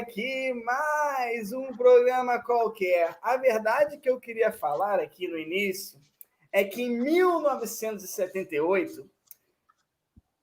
Aqui mais um programa qualquer. A verdade que eu queria falar aqui no início é que em 1978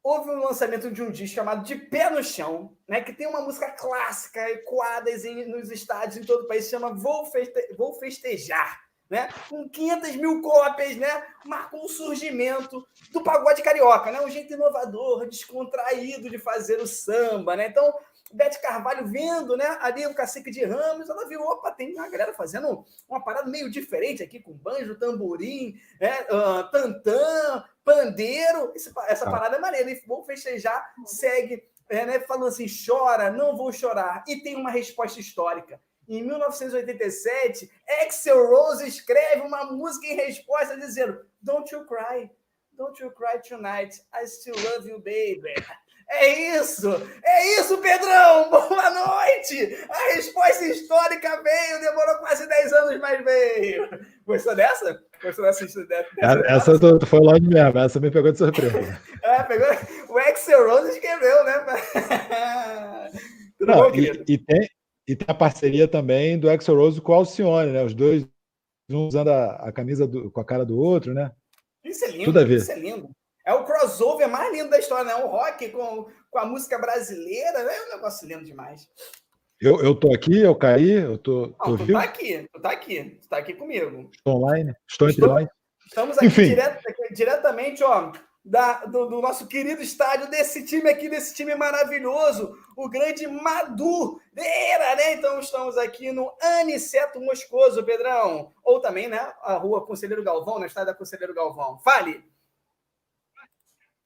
houve o lançamento de um disco chamado De Pé no Chão, né, que tem uma música clássica ecoada nos estádios em todo o país, chama Vou, Feste Vou Festejar né? Com 500 mil cópias, né? Marcou o surgimento do pagode carioca, né? Um jeito inovador, descontraído de fazer o samba, né? Então, Bete Carvalho vendo, né? Ali o cacique de Ramos, ela viu, opa, tem uma galera fazendo uma parada meio diferente aqui, com banjo, tamborim, né? Uh, tantã, pandeiro. Esse, essa ah. parada é maneira. E vou festejar, segue, é, né? Falando assim, chora, não vou chorar. E tem uma resposta histórica. Em 1987, Axel Rose escreve uma música em resposta dizendo: Don't you cry, don't you cry tonight, I still love you, baby. É isso! É isso, Pedrão! Boa noite! A resposta histórica veio, demorou quase 10 anos, mas veio. Gostou dessa? Gostou dessa? dessa essa essa foi longe mesmo, essa me pegou de surpresa. é, pegou. O Axel Rose escreveu, né? Tudo Não, bom, e, e, tem, e tem a parceria também do Exo Rose com o Alcione, né? Os dois, um usando a, a camisa do, com a cara do outro, né? Isso é lindo, Tudo a ver. isso é lindo. É o crossover mais lindo da história, né? O rock com, com a música brasileira, né? é um negócio lindo demais. Eu, eu tô aqui, eu caí, eu tô. tô Não, tu vivo? tá aqui, tu tá aqui, tu tá aqui comigo. Estou online, estou entre nós. Estamos aqui direto, diretamente, ó, da, do, do, nosso querido estádio, desse time aqui, desse time maravilhoso, o grande Madureira, né? Então estamos aqui no Aniceto Moscoso, Pedrão. Ou também, né? A rua Conselheiro Galvão, na estádio da Conselheiro Galvão. Fale!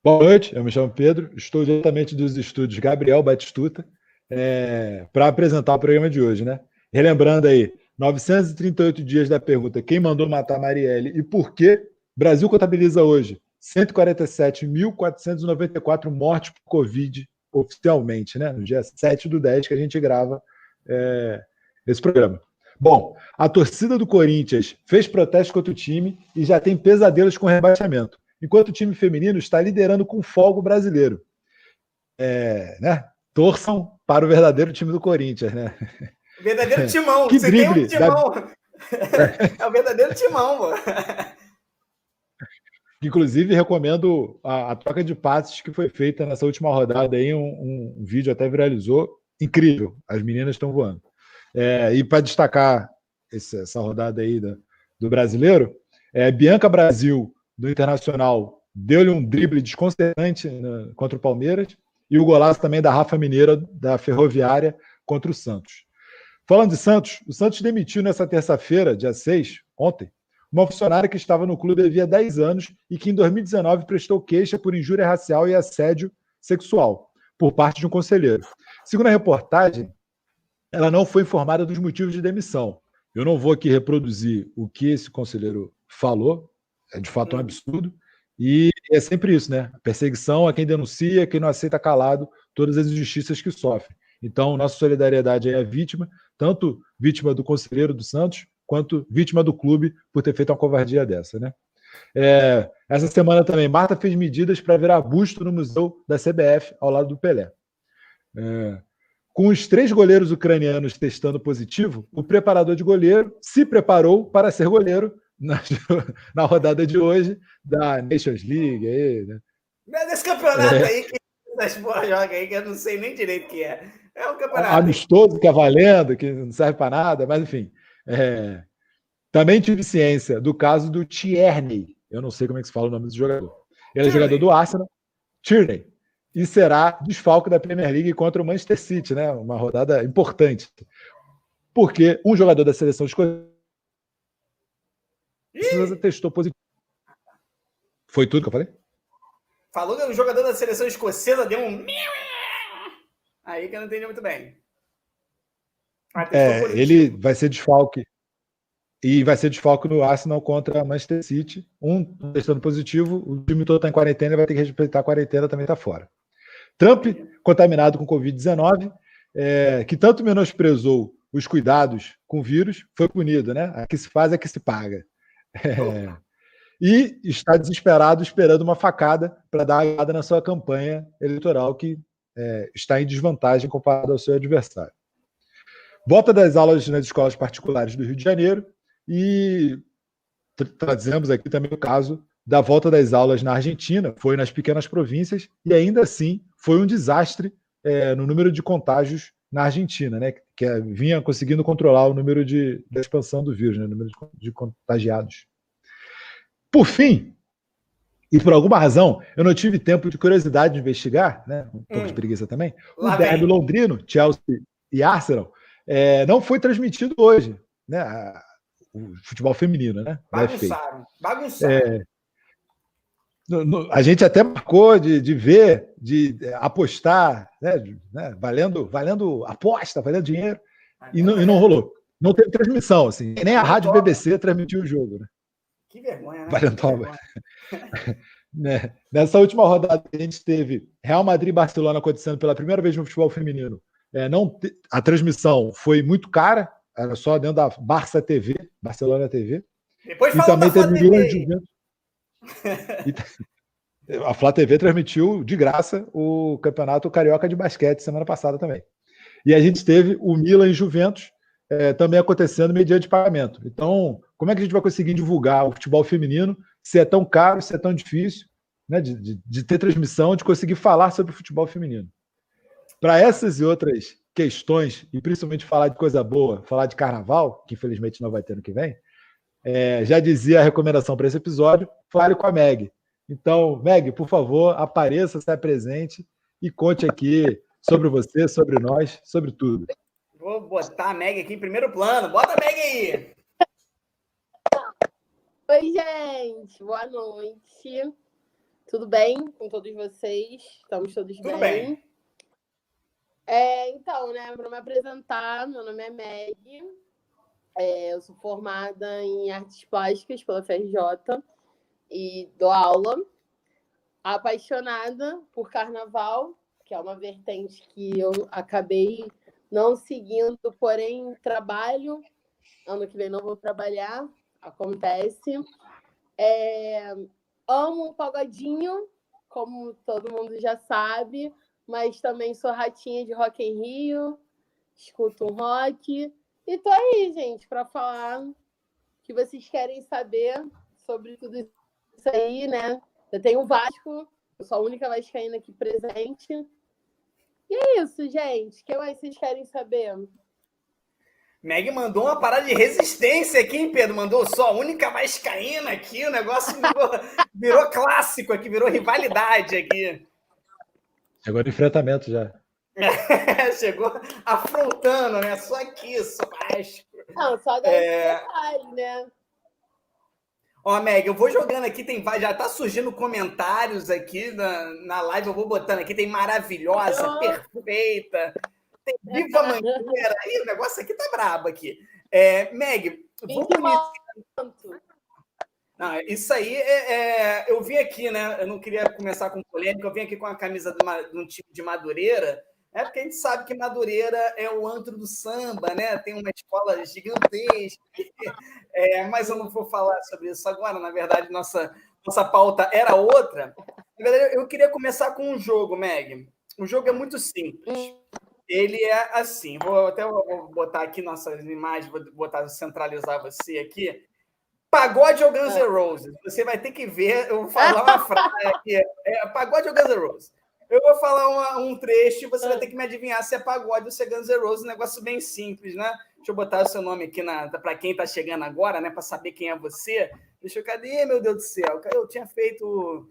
Boa noite, eu me chamo Pedro, estou diretamente dos estúdios Gabriel Batistuta é, para apresentar o programa de hoje, né? Relembrando aí, 938 dias da pergunta: quem mandou matar Marielle e por que? Brasil contabiliza hoje 147.494 mortes por Covid oficialmente, né? No dia 7 do 10 que a gente grava é, esse programa. Bom, a torcida do Corinthians fez protesto contra o time e já tem pesadelos com rebaixamento, enquanto o time feminino está liderando com folga o brasileiro. É, né? Torçam para o verdadeiro time do Corinthians, né? Verdadeiro timão. Que Você drible, tem um timão. Da... É o verdadeiro timão, mano. Inclusive, recomendo a, a, troca de passes que foi feita nessa última rodada aí. Um, um vídeo até viralizou. Incrível. As meninas estão voando. É, e para destacar esse, essa rodada aí do, do brasileiro, é, Bianca Brasil, do Internacional, deu-lhe um drible desconcertante né, contra o Palmeiras. E o golaço também da Rafa Mineira, da Ferroviária, contra o Santos. Falando de Santos, o Santos demitiu nessa terça-feira, dia 6, ontem, uma funcionária que estava no clube havia 10 anos e que em 2019 prestou queixa por injúria racial e assédio sexual por parte de um conselheiro. Segundo a reportagem, ela não foi informada dos motivos de demissão. Eu não vou aqui reproduzir o que esse conselheiro falou, é de fato um absurdo, e é sempre isso, né? Perseguição a quem denuncia, quem não aceita calado todas as injustiças que sofre. Então, nossa solidariedade é a vítima, tanto vítima do conselheiro do Santos, quanto vítima do clube por ter feito uma covardia dessa, né? É, essa semana também, Marta fez medidas para virar busto no museu da CBF, ao lado do Pelé. É, com os três goleiros ucranianos testando positivo, o preparador de goleiro se preparou para ser goleiro na, na rodada de hoje da Nations League. Aí, né? Nesse campeonato é. aí que das porra joga aí, que eu não sei nem direito o que é. É um campeonato. Amistoso, que é valendo, que não serve para nada, mas enfim. É, também tive ciência do caso do Tierney. Eu não sei como é que se fala o nome do jogador. Ele é jogador do Arsenal, Tierney. E será desfalque da Premier League contra o Manchester City, né? Uma rodada importante. Porque um jogador da seleção escocesa testou positivo. Foi tudo que eu falei? Falou que o jogador da seleção escocesa deu um. Aí que eu não entendi muito bem. É, ele vai ser desfalque. E vai ser desfalque no Arsenal contra Manchester City. Um testando positivo, o time todo está em quarentena, vai ter que respeitar a quarentena, também está fora. Trump, contaminado com Covid-19, é, que tanto menosprezou os cuidados com o vírus, foi punido, né? A que se faz é que se paga. É, e está desesperado, esperando uma facada para dar uma na sua campanha eleitoral, que é, está em desvantagem comparado ao seu adversário. Volta das aulas nas escolas particulares do Rio de Janeiro e tra trazemos aqui também o caso da volta das aulas na Argentina, foi nas pequenas províncias e ainda assim foi um desastre é, no número de contágios na Argentina, né, que é, vinha conseguindo controlar o número de, expansão do vírus, né, o número de, contagiados. Por fim, e por alguma razão, eu não tive tempo de curiosidade de investigar, né? Um pouco hum. de preguiça também. Lá o derby londrino, Chelsea e Arsenal, é, não foi transmitido hoje, né? O futebol feminino, né? Bagunçaram, bagunçaram. É, no, no, a gente até marcou de, de ver, de apostar, né, de, né, valendo, valendo aposta, valendo dinheiro, e não, e não rolou. Não teve transmissão, assim. Nem a rádio BBC transmitiu o jogo, né? Que vergonha, né? Valentova. né? Nessa última rodada, a gente teve Real Madrid e Barcelona acontecendo pela primeira vez no futebol feminino. É, não te... A transmissão foi muito cara, era só dentro da Barça TV, Barcelona TV. Depois e também teve Milan Juventus. A Flá TV transmitiu de graça o Campeonato Carioca de Basquete semana passada também. E a gente teve o Milan e Juventus é, também acontecendo mediante pagamento. Então, como é que a gente vai conseguir divulgar o futebol feminino se é tão caro, se é tão difícil né, de, de, de ter transmissão, de conseguir falar sobre o futebol feminino? Para essas e outras questões, e principalmente falar de coisa boa, falar de carnaval, que infelizmente não vai ter no que vem, é, já dizia a recomendação para esse episódio, fale com a Meg. Então, Meg, por favor, apareça, se presente e conte aqui sobre você, sobre nós, sobre tudo. Vou botar a Meg aqui em primeiro plano. Bota a Meg aí! Oi, gente. Boa noite. Tudo bem com todos vocês? Estamos todos Tudo bem? bem. É, então, né, para me apresentar, meu nome é Meg. É, eu sou formada em artes plásticas pela FRJ e dou aula. Apaixonada por carnaval, que é uma vertente que eu acabei não seguindo, porém trabalho. Ano que vem não vou trabalhar, acontece. É, amo o pagodinho, como todo mundo já sabe, mas também sou ratinha de Rock em Rio, escuto um rock. E tô aí, gente, para falar que vocês querem saber sobre tudo isso aí, né? Eu tenho o Vasco, eu sou a única vascaína aqui presente. E é isso, gente. O que mais vocês querem saber? Meg mandou uma parada de resistência aqui, hein, Pedro? Mandou só a única vascaína aqui, o negócio virou, virou clássico aqui, virou rivalidade aqui. De enfrentamento já. chegou afrontando, né? Só aqui, só Vasco. Não, só daí é... detalhe, né? Ó, Meg, eu vou jogando aqui, tem já tá surgindo comentários aqui na, na live, eu vou botando aqui, tem maravilhosa, oh. perfeita, tem viva mangueira, aí o negócio aqui tá brabo aqui. É, Meg, vamos iniciar. Não, isso aí é, é, eu vim aqui, né? Eu não queria começar com polêmica, eu vim aqui com a camisa de, uma, de um time de Madureira, é porque a gente sabe que Madureira é o antro do samba, né? Tem uma escola gigantesca. É, mas eu não vou falar sobre isso agora. Na verdade, nossa, nossa pauta era outra. Na verdade, eu queria começar com um jogo, Meg. O jogo é muito simples. Ele é assim. Vou até vou botar aqui nossas imagens, vou botar centralizar você aqui. Pagode ou Guns N' Roses? Você vai ter que ver. Eu vou falar uma frase aqui. É, pagode ou Guns N' Roses? Eu vou falar uma, um trecho e você vai ter que me adivinhar se é pagode ou se é Guns N' Roses, um negócio bem simples, né? Deixa eu botar o seu nome aqui para quem está chegando agora, né? Para saber quem é você. Deixa eu, cadê, meu Deus do céu? Eu tinha feito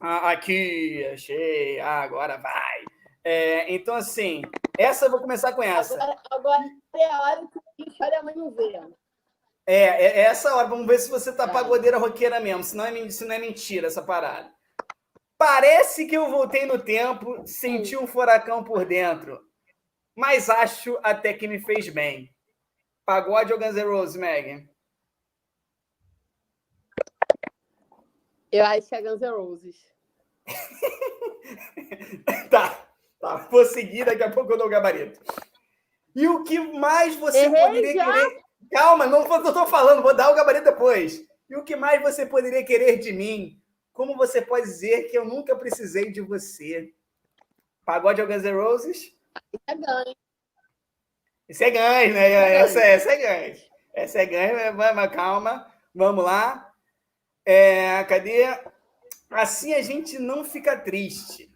ah, aqui, achei, ah, agora vai. É, então, assim, essa eu vou começar com essa. Agora, agora é a hora que a mãe não vê. É, é, é essa hora. Vamos ver se você tá é. pagodeira roqueira mesmo. Se não, é, se não é mentira essa parada. Parece que eu voltei no tempo, senti um furacão por dentro, mas acho até que me fez bem. Pagode ou Guns N' Roses, Megan? Eu acho que é Guns N' Roses. tá, tá. Vou seguir, daqui a pouco eu dou o gabarito. E o que mais você Errei poderia já? querer. Calma, não estou falando, vou dar o gabarito depois. E o que mais você poderia querer de mim como você pode dizer que eu nunca precisei de você? Pagode ao Guns N' Roses? Isso é ganho. Isso é ganho, né? É essa, essa é ganho. Essa é ganho, mas calma. Vamos lá. É, cadê? Assim a gente não fica triste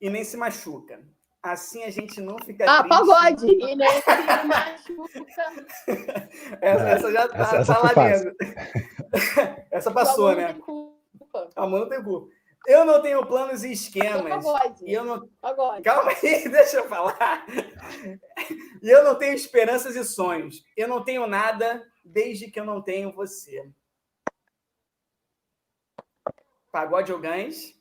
e nem se machuca. Assim a gente não fica ah, triste. Ah, pagode! E nem se machuca. essa, essa já tá, essa, essa tá lá dentro. essa passou, né? Culpa. Amor não tem culpa. Eu não tenho planos e esquemas. Pagode. E eu não... Pagode. Calma aí, deixa eu falar. E eu não tenho esperanças e sonhos. Eu não tenho nada desde que eu não tenho você. Pagode ou Gans?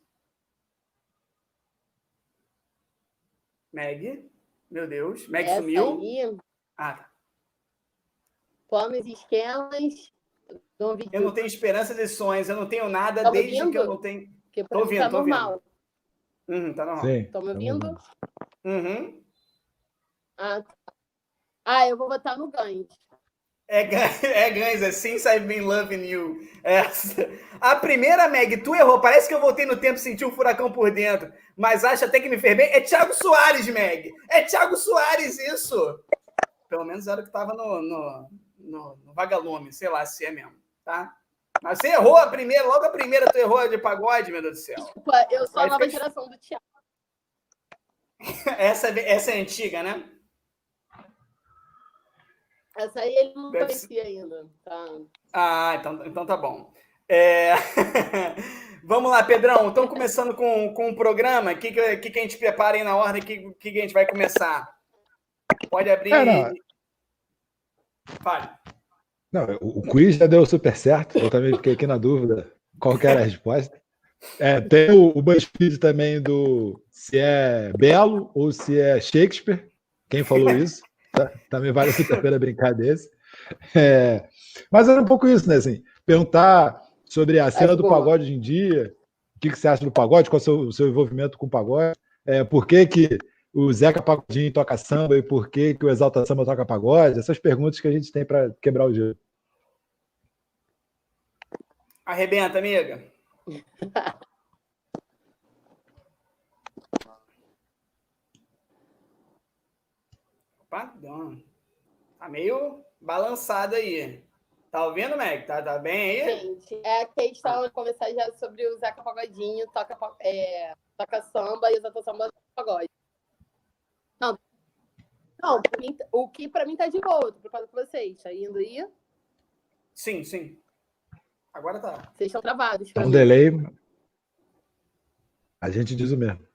Meg? Meu Deus. Meg Essa sumiu? Aí, ah, tá. Planos e esquemas. Eu não tenho esperanças e sonhos. Eu não tenho nada tá desde ouvindo? que eu não tenho. Porque tô ouvindo, tá tô normal. ouvindo. Uhum, tá normal. Sim, Estão me ouvindo? Uhum. Ah, tá. ah, eu vou botar no Gans. É, é Guns, é Since I've Been Loving You. Essa. A primeira, Meg, tu errou. Parece que eu voltei no tempo e senti um furacão por dentro. Mas acha até que me fez bem. É Thiago Soares, Meg. É Thiago Soares, isso. Pelo menos era o que estava no, no, no, no, vagalume. Sei lá se é mesmo, tá? Mas você errou a primeira, logo a primeira tu errou de pagode, meu Deus do céu. Desculpa, eu sou a nova geração do Thiago. essa, essa é antiga, né? Essa aí ele não Deve conhecia ser... ainda. Tá. Ah, então, então tá bom. É... Vamos lá, Pedrão. Estamos começando com, com o programa. O que, que, que a gente prepara aí na ordem? O que, que a gente vai começar? Pode abrir. É, Fale. Não, o, o quiz já deu super certo. Eu também fiquei aqui na dúvida qual era a resposta. É, tem o, o BuzzFeed também do se é Belo ou se é Shakespeare. Quem falou isso? Tá, também vale super a pena brincar desse. É, mas era um pouco isso, né? Assim, perguntar sobre a cena é, do pagode hoje em dia, o que, que você acha do pagode, qual é o seu, o seu envolvimento com o pagode, é, por que, que o Zeca Pagodinho toca samba e por que, que o Exalta Samba toca pagode, essas perguntas que a gente tem para quebrar o gelo. Arrebenta, amiga. Opa, tá meio balançado aí. Tá ouvindo, Meg? Tá, tá bem aí? Gente, é a questão de começar já sobre o Zeca Pagodinho, toca, é, toca samba e exalta samba pagode. Não, não mim, o que para mim tá de boa, tô preocupado com vocês. Tá indo aí? Sim, sim. Agora tá. Vocês estão travados. Um mim. delay. A gente diz o mesmo.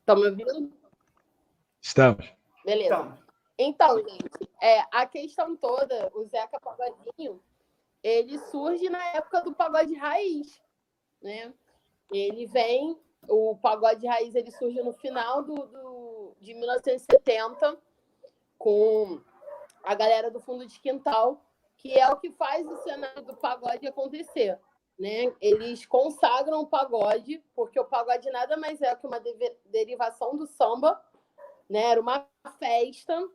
Estão me ouvindo? Estamos. Beleza. Então, então gente, é, a questão toda, o Zeca Pagodinho, ele surge na época do pagode raiz, né? Ele vem, o pagode raiz ele surge no final do, do, de 1970 com a galera do fundo de quintal, que é o que faz o cenário do pagode acontecer. Né? Eles consagram o pagode, porque o pagode nada mais é que uma derivação do samba, né? Era uma festa.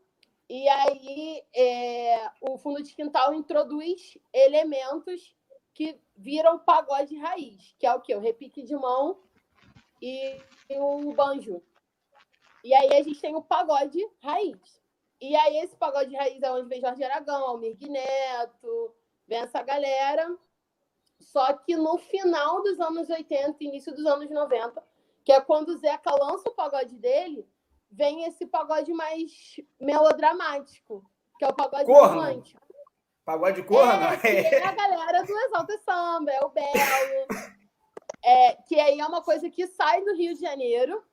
E aí é, o fundo de quintal introduz elementos que viram pagode raiz, que é o que? O repique de mão e, e o banjo. E aí a gente tem o pagode raiz. E aí esse pagode raiz é onde vem Jorge Aragão, Almir Neto, vem essa galera. Só que no final dos anos 80, início dos anos 90, que é quando o Zeca lança o pagode dele, vem esse pagode mais melodramático, que é o pagode corno. romântico. Pagode corno? É, é a galera do Exalta Samba, é o Belo. É, que aí é uma coisa que sai do Rio de Janeiro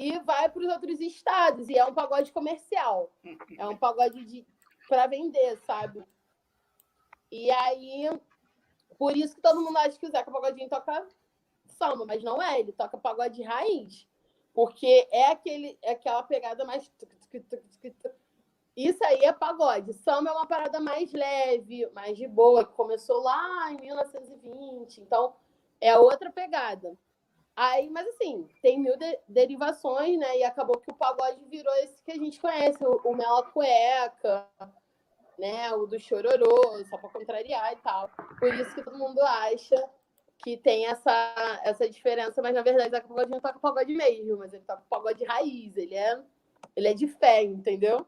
e vai para os outros estados. E é um pagode comercial. É um pagode de para vender, sabe? E aí, por isso que todo mundo acha que o Zeca Pagodinho toca samba, mas não é, ele toca pagode raiz. Porque é, aquele, é aquela pegada mais. Isso aí é pagode. Samba é uma parada mais leve, mais de boa, que começou lá em 1920. Então, é outra pegada. Aí, mas assim, tem mil de derivações, né? E acabou que o pagode virou esse que a gente conhece, o, o Mela Cueca, né? O do Chororô, só para contrariar e tal. Por isso que todo mundo acha que tem essa, essa diferença, mas na verdade o pagode não toca pagode mesmo, mas ele toca pagode raiz, ele é, ele é de fé, entendeu?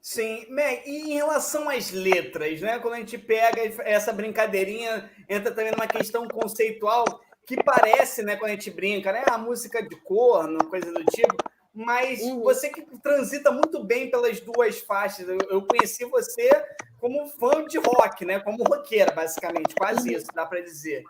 Sim, e em relação às letras, né? Quando a gente pega essa brincadeirinha, entra também numa questão conceitual que parece, né, quando a gente brinca, né? A música de corno, coisa do tipo, mas uhum. você que transita muito bem pelas duas faixas, eu, eu, conheci você como fã de rock, né? Como roqueira, basicamente, quase uhum. isso, dá para dizer.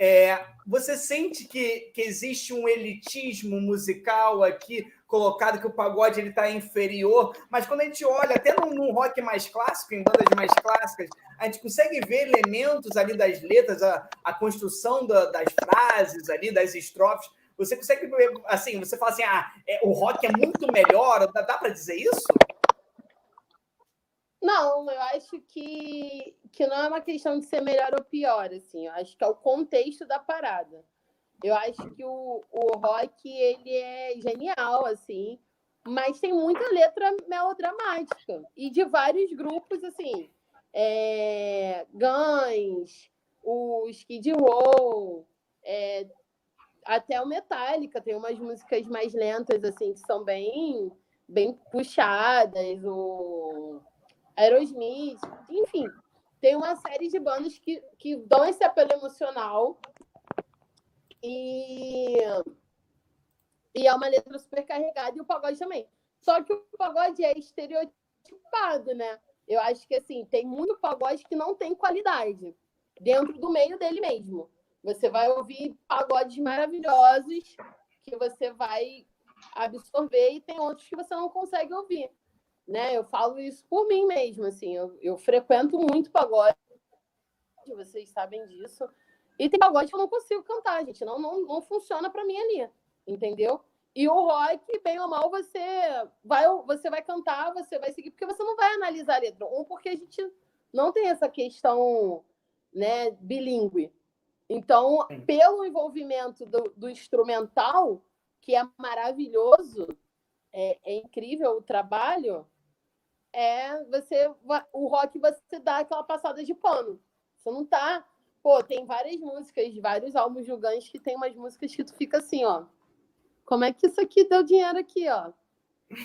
É, você sente que, que existe um elitismo musical aqui colocado que o pagode ele está inferior, mas quando a gente olha até num, num, rock mais clássico, em bandas mais clássicas, a gente consegue ver elementos ali das letras, a, a construção da, das frases ali, das estrofes. Você consegue ver, assim, você fala assim, ah, é, o rock é muito melhor, dá, dá para dizer isso? Não, eu acho que, que não é uma questão de ser melhor ou pior, assim. Eu acho que é o contexto da parada. Eu acho que o, o rock, ele é genial, assim, mas tem muita letra melodramática. E de vários grupos, assim, é, Guns, o Skid Row, é, até o Metallica tem umas músicas mais lentas, assim, que são bem, bem puxadas, o Aerosmith, enfim, tem uma série de bandas que, que dão esse apelo emocional e, e é uma letra super carregada e o pagode também. Só que o pagode é estereotipado, né? Eu acho que assim, tem muito pagode que não tem qualidade dentro do meio dele mesmo. Você vai ouvir pagodes maravilhosos que você vai absorver e tem outros que você não consegue ouvir né? Eu falo isso por mim mesmo, assim, eu, eu frequento muito pagode, vocês sabem disso. E tem pagode que eu não consigo cantar, gente, não, não, não funciona para mim ali, entendeu? E o rock, bem ou mal, você vai, você vai cantar, você vai seguir, porque você não vai analisar a letra. Um, porque a gente não tem essa questão né, bilíngue. Então, pelo envolvimento do, do instrumental, que é maravilhoso, é, é incrível o trabalho, é você o rock você dá aquela passada de pano. Você não tá, pô, tem várias músicas, vários álbuns de Guns que tem umas músicas que tu fica assim, ó. Como é que isso aqui deu dinheiro aqui, ó?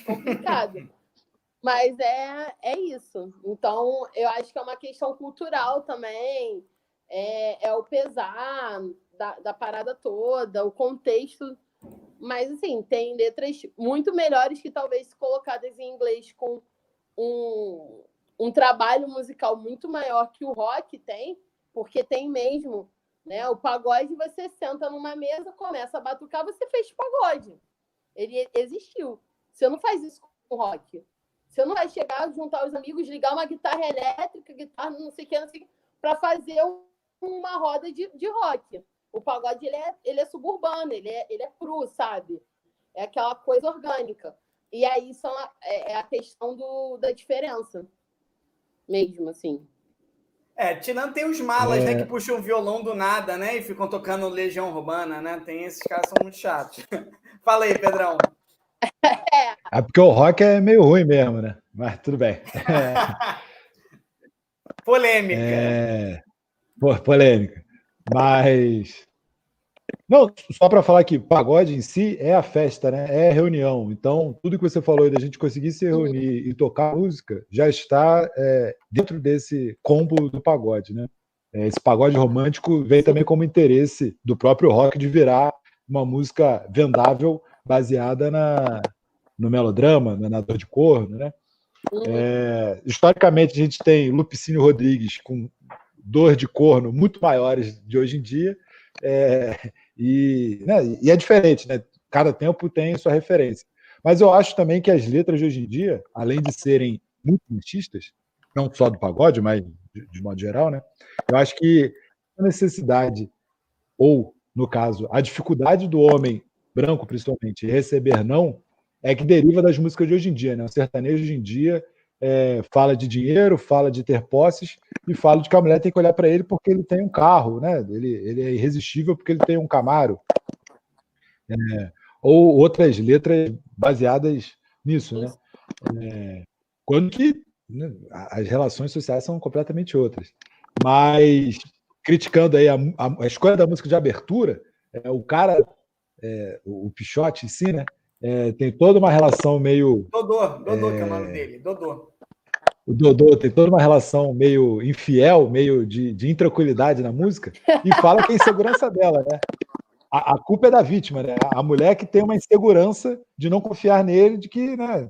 Complicado. Mas é, é isso. Então, eu acho que é uma questão cultural também. É, é o pesar da, da parada toda, o contexto. Mas, assim, tem letras muito melhores que talvez colocadas em inglês com um, um trabalho musical muito maior que o rock tem, porque tem mesmo, né? O pagode você senta numa mesa, começa a batucar, você fez pagode. Ele existiu. Você não faz isso com rock. Você não vai chegar, juntar os amigos, ligar uma guitarra elétrica, guitarra não sei o que, não sei para fazer uma roda de, de rock. O pagode ele é, ele é suburbano, ele é, ele é cru, sabe? É aquela coisa orgânica. E aí são é, é a questão do, da diferença mesmo, assim. É, tirando tem os malas, né, é... né, que puxam o violão do nada, né, e ficam tocando Legião Urbana, né? Tem esses caras são muito chatos. Fala aí, Pedrão. É. é porque o rock é meio ruim mesmo, né? Mas tudo bem. polêmica. É... Pô, polêmica. Mas não, só para falar que pagode em si é a festa, né? É a reunião. Então, tudo que você falou da gente conseguir se reunir e tocar música já está é, dentro desse combo do pagode, né? É, esse pagode romântico vem também como interesse do próprio rock de virar uma música vendável baseada na, no melodrama, na dor de corno, né? É, historicamente, a gente tem Lupicínio Rodrigues com dor de corno muito maiores de hoje em dia. É, e, né, e é diferente, né? Cada tempo tem sua referência. Mas eu acho também que as letras de hoje em dia, além de serem muito machistas, não só do pagode, mas de, de modo geral, né? Eu acho que a necessidade, ou, no caso, a dificuldade do homem branco, principalmente, receber não, é que deriva das músicas de hoje em dia, né? O sertanejo hoje em dia é, fala de dinheiro, fala de ter posses e fala de que a mulher tem que olhar para ele porque ele tem um carro, né? Ele, ele é irresistível porque ele tem um Camaro. É, ou outras letras baseadas nisso, né? É, quando que né, as relações sociais são completamente outras. Mas criticando aí a, a, a, escolha da música de abertura, é, o cara, é, o, o Pichote em si, né? É, tem toda uma relação meio. Dodô, Dodô é... que é o nome dele, Dodô. O Dodô tem toda uma relação meio infiel, meio de, de intranquilidade na música, e fala que é insegurança dela, né? A, a, culpa é da vítima, né? A mulher que tem uma insegurança de não confiar nele, de que, né?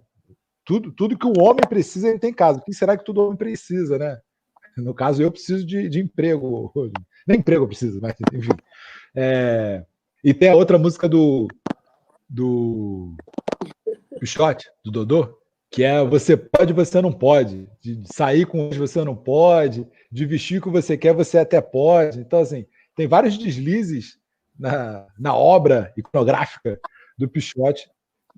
Tudo, tudo que o homem precisa, ele tem em casa. O que será que todo homem precisa, né? No caso, eu preciso de, de emprego. Nem emprego eu preciso, mas enfim. É... E tem a outra música do, do Pichote, do Dodô, que é você pode, você não pode. De sair com os você não pode, de vestir o que você quer, você até pode. Então, assim, tem vários deslizes na, na obra iconográfica do Pichote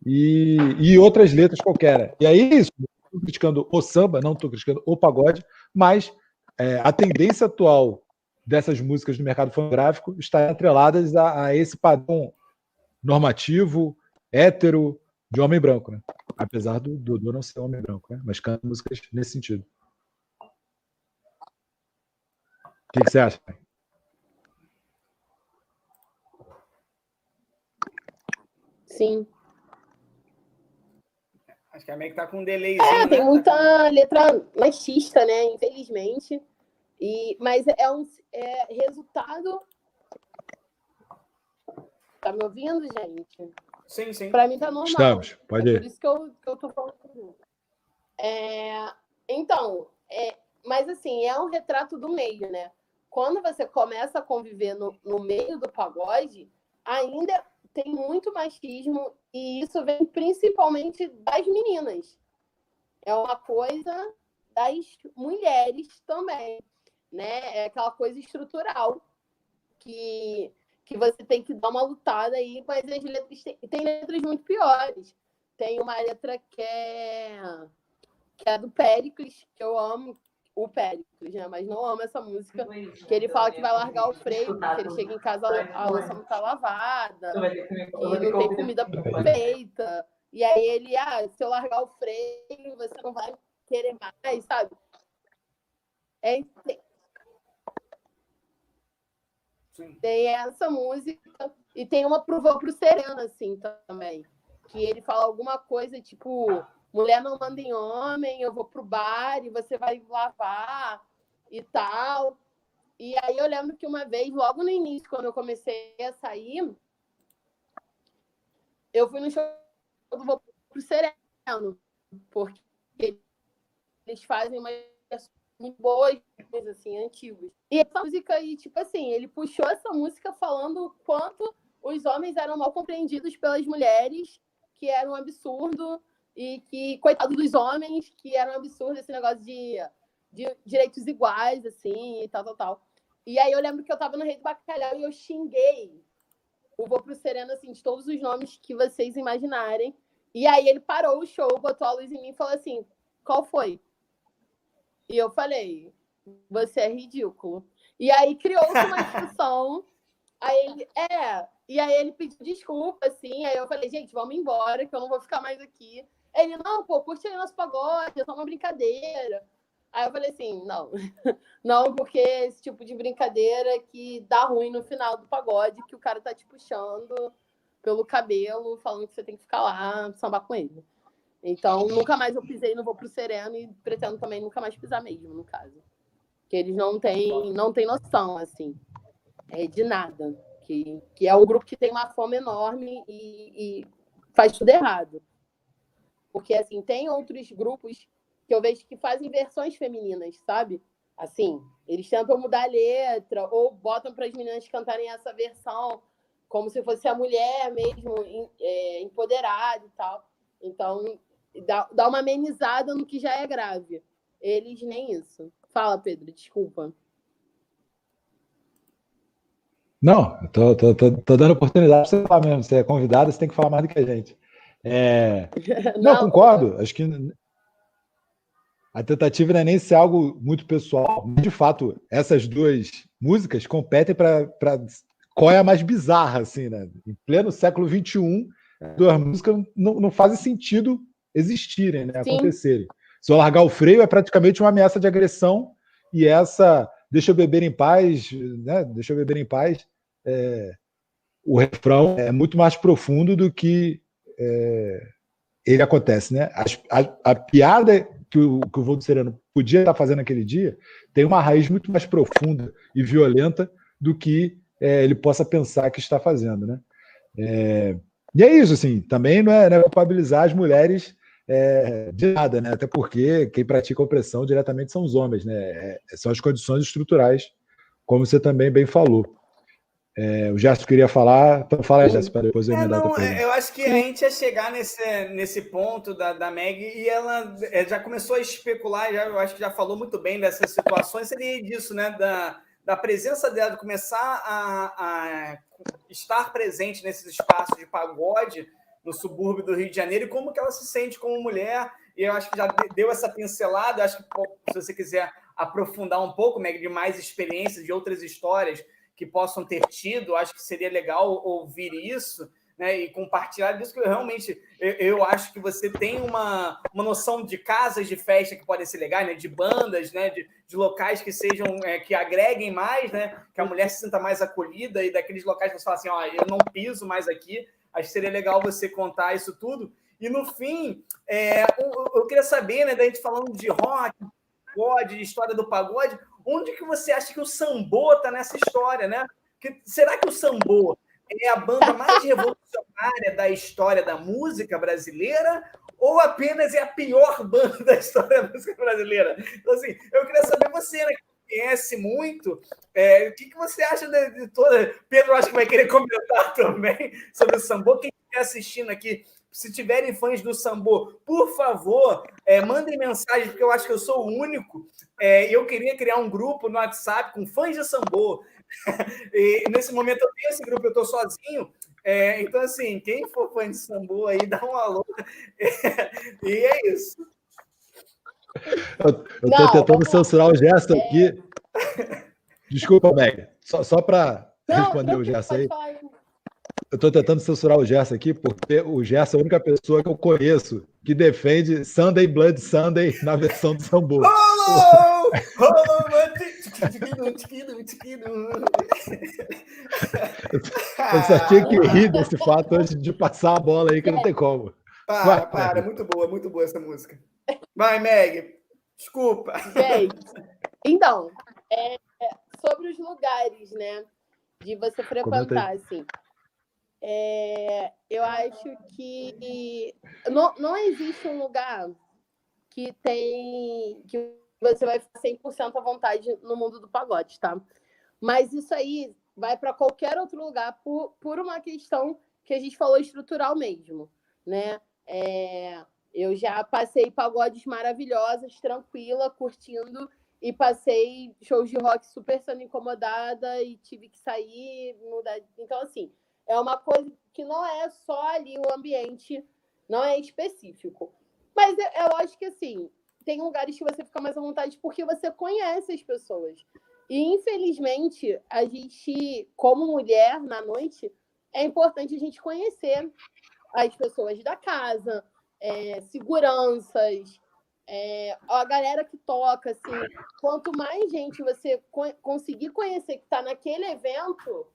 e, e outras letras qualquer. E aí, isso, estou criticando o samba, não estou criticando o pagode, mas é, a tendência atual dessas músicas do mercado fonográfico está atreladas a, a esse padrão normativo, hétero, de homem branco, né? Apesar do Dodô não ser homem branco, né? Mas canta músicas nesse sentido. O que, que você acha? Sim. Acho que a Meg tá com um delay. É, tem né? muita letra machista, né? Infelizmente. E, mas é um é, resultado. Tá me ouvindo, gente? Sim, sim. Para mim tá normal. Estamos, pode é ir. por isso que eu, que eu tô falando. É, então, é, mas assim, é um retrato do meio, né? Quando você começa a conviver no, no meio do pagode, ainda tem muito machismo e isso vem principalmente das meninas. É uma coisa das mulheres também, né? É aquela coisa estrutural que, que você tem que dar uma lutada aí, mas as letras tem, tem letras muito piores. Tem uma letra que é, que é do Péricles, que eu amo, o Péricles, né? Mas não amo essa música. Que ele fala que vai largar o freio, porque ele chega em casa, a louça não tá lavada, que não tem comida feita. E aí ele, ah, se eu largar o freio, você não vai querer mais, sabe? É, tem, essa música e tem uma pro pro Serena, assim, também. Que ele fala alguma coisa tipo mulher não manda em homem, eu vou pro bar e você vai lavar e tal. E aí eu lembro que uma vez, logo no início, quando eu comecei a sair, eu fui no show do Vou pro Sereno, porque eles fazem uma boas, assim, antigos. E essa música aí, tipo assim, ele puxou essa música falando o quanto os homens eram mal compreendidos pelas mulheres, que era um absurdo, e que, coitado dos homens, que era um absurdo esse negócio de, de direitos iguais, assim, e tal, tal, tal. E aí eu lembro que eu tava no Rei do Bacalhau e eu xinguei o Vou Pro Sereno, assim, de todos os nomes que vocês imaginarem. E aí ele parou o show, botou a luz em mim e falou assim, qual foi? E eu falei, você é ridículo. E aí criou-se uma discussão. aí ele, é, e aí ele pediu desculpa, assim. Aí eu falei, gente, vamos embora, que eu não vou ficar mais aqui. Ele, não, pô, curte aí nosso pagode, é só uma brincadeira. Aí eu falei assim, não, não, porque esse tipo de brincadeira que dá ruim no final do pagode, que o cara tá te puxando pelo cabelo, falando que você tem que ficar lá, sambar com ele. Então, nunca mais eu pisei no Vou Pro Sereno e pretendo também nunca mais pisar mesmo, no caso. Que eles não têm, não têm noção, assim, é, de nada. Que, que é um grupo que tem uma fome enorme e, e faz tudo errado. Porque, assim, tem outros grupos que eu vejo que fazem versões femininas, sabe? Assim, eles tentam mudar a letra ou botam para as meninas cantarem essa versão como se fosse a mulher mesmo é, empoderada e tal. Então, dá, dá uma amenizada no que já é grave. Eles nem isso. Fala, Pedro, desculpa. Não, tô, tô, tô, tô dando oportunidade para você falar mesmo. Você é convidado, você tem que falar mais do que a gente. É... Não, não, concordo. Acho que a tentativa não é nem ser algo muito pessoal. De fato, essas duas músicas competem para qual é a mais bizarra, assim, né? Em pleno século XXI, duas músicas não, não fazem sentido existirem, né? acontecerem. Se eu largar o freio, é praticamente uma ameaça de agressão, e essa deixa eu beber em paz, né? Deixa eu beber em paz. É, o refrão é muito mais profundo do que é, ele acontece, né? A, a, a piada que o, que o Voldo Sereno podia estar fazendo naquele dia tem uma raiz muito mais profunda e violenta do que é, ele possa pensar que está fazendo, né? É, e é isso, assim, também não é, não é culpabilizar as mulheres é, de nada, né? Até porque quem pratica opressão diretamente são os homens, né? É, são as condições estruturais, como você também bem falou. É, o Gerson queria falar, então fala, Gerson, para depois eu é, não, Eu acho que a gente ia chegar nesse, nesse ponto da, da Meg e ela é, já começou a especular, já, eu acho que já falou muito bem dessas situações, seria disso, né? Da, da presença dela, de começar a, a estar presente nesses espaços de pagode no subúrbio do Rio de Janeiro e como que ela se sente como mulher. E eu acho que já deu essa pincelada. Acho que se você quiser aprofundar um pouco, Meg, de mais experiências, de outras histórias que possam ter tido. Acho que seria legal ouvir isso. Né, e compartilhar disso, que eu realmente eu, eu, acho que você tem uma, uma noção de casas de festa que podem ser legais, né, de bandas, né, de, de locais que sejam é, que agreguem mais, né, que a mulher se sinta mais acolhida e daqueles locais que você fala assim, ó, eu não piso mais aqui. Acho que seria legal você contar isso tudo. E no fim, é, eu, eu queria saber, né, da gente falando de rock, pagode, de história do pagode, Onde que você acha que o Sambô está nessa história, né? Que, será que o Sambô é a banda mais revolucionária da história da música brasileira ou apenas é a pior banda da história da música brasileira? Então, assim, eu queria saber você, né? Conhece muito, é, o que, que você acha de, de toda. Pedro, acho que vai querer comentar também sobre o Sambô. Quem está assistindo aqui se tiverem fãs do Sambo, por favor, é, mandem mensagem, porque eu acho que eu sou o único. É, eu queria criar um grupo no WhatsApp com fãs de Sambo. e nesse momento eu tenho esse grupo, eu estou sozinho. É, então, assim, quem for fã de Sambo aí, dá um alô. e é isso. Eu estou tentando censurar o gesto aqui. Desculpa, Meg. Só, só para responder o gesto aí. Eu estou tentando censurar o Gerson aqui, porque o Gerson é a única pessoa que eu conheço que defende Sunday Blood Sunday na versão do Sambo. eu só tinha que rir desse fato antes de passar a bola aí, que não tem como. Para, Vai, para, é muito boa, muito boa essa música. Vai, Meg, desculpa. Gente, então, é, sobre os lugares, né, de você frequentar, assim. É, eu acho que não, não existe um lugar que tem que você vai ficar 100% à vontade no mundo do pagode, tá? Mas isso aí vai para qualquer outro lugar por, por uma questão que a gente falou estrutural mesmo, né? É, eu já passei pagodes maravilhosas, tranquila, curtindo, e passei shows de rock super sendo incomodada e tive que sair, mudar. Então, assim, é uma coisa que não é só ali o ambiente, não é específico. Mas é, é lógico que, assim, tem lugares que você fica mais à vontade porque você conhece as pessoas. E, infelizmente, a gente, como mulher, na noite, é importante a gente conhecer as pessoas da casa, é, seguranças, é, a galera que toca, assim, quanto mais gente você co conseguir conhecer que está naquele evento,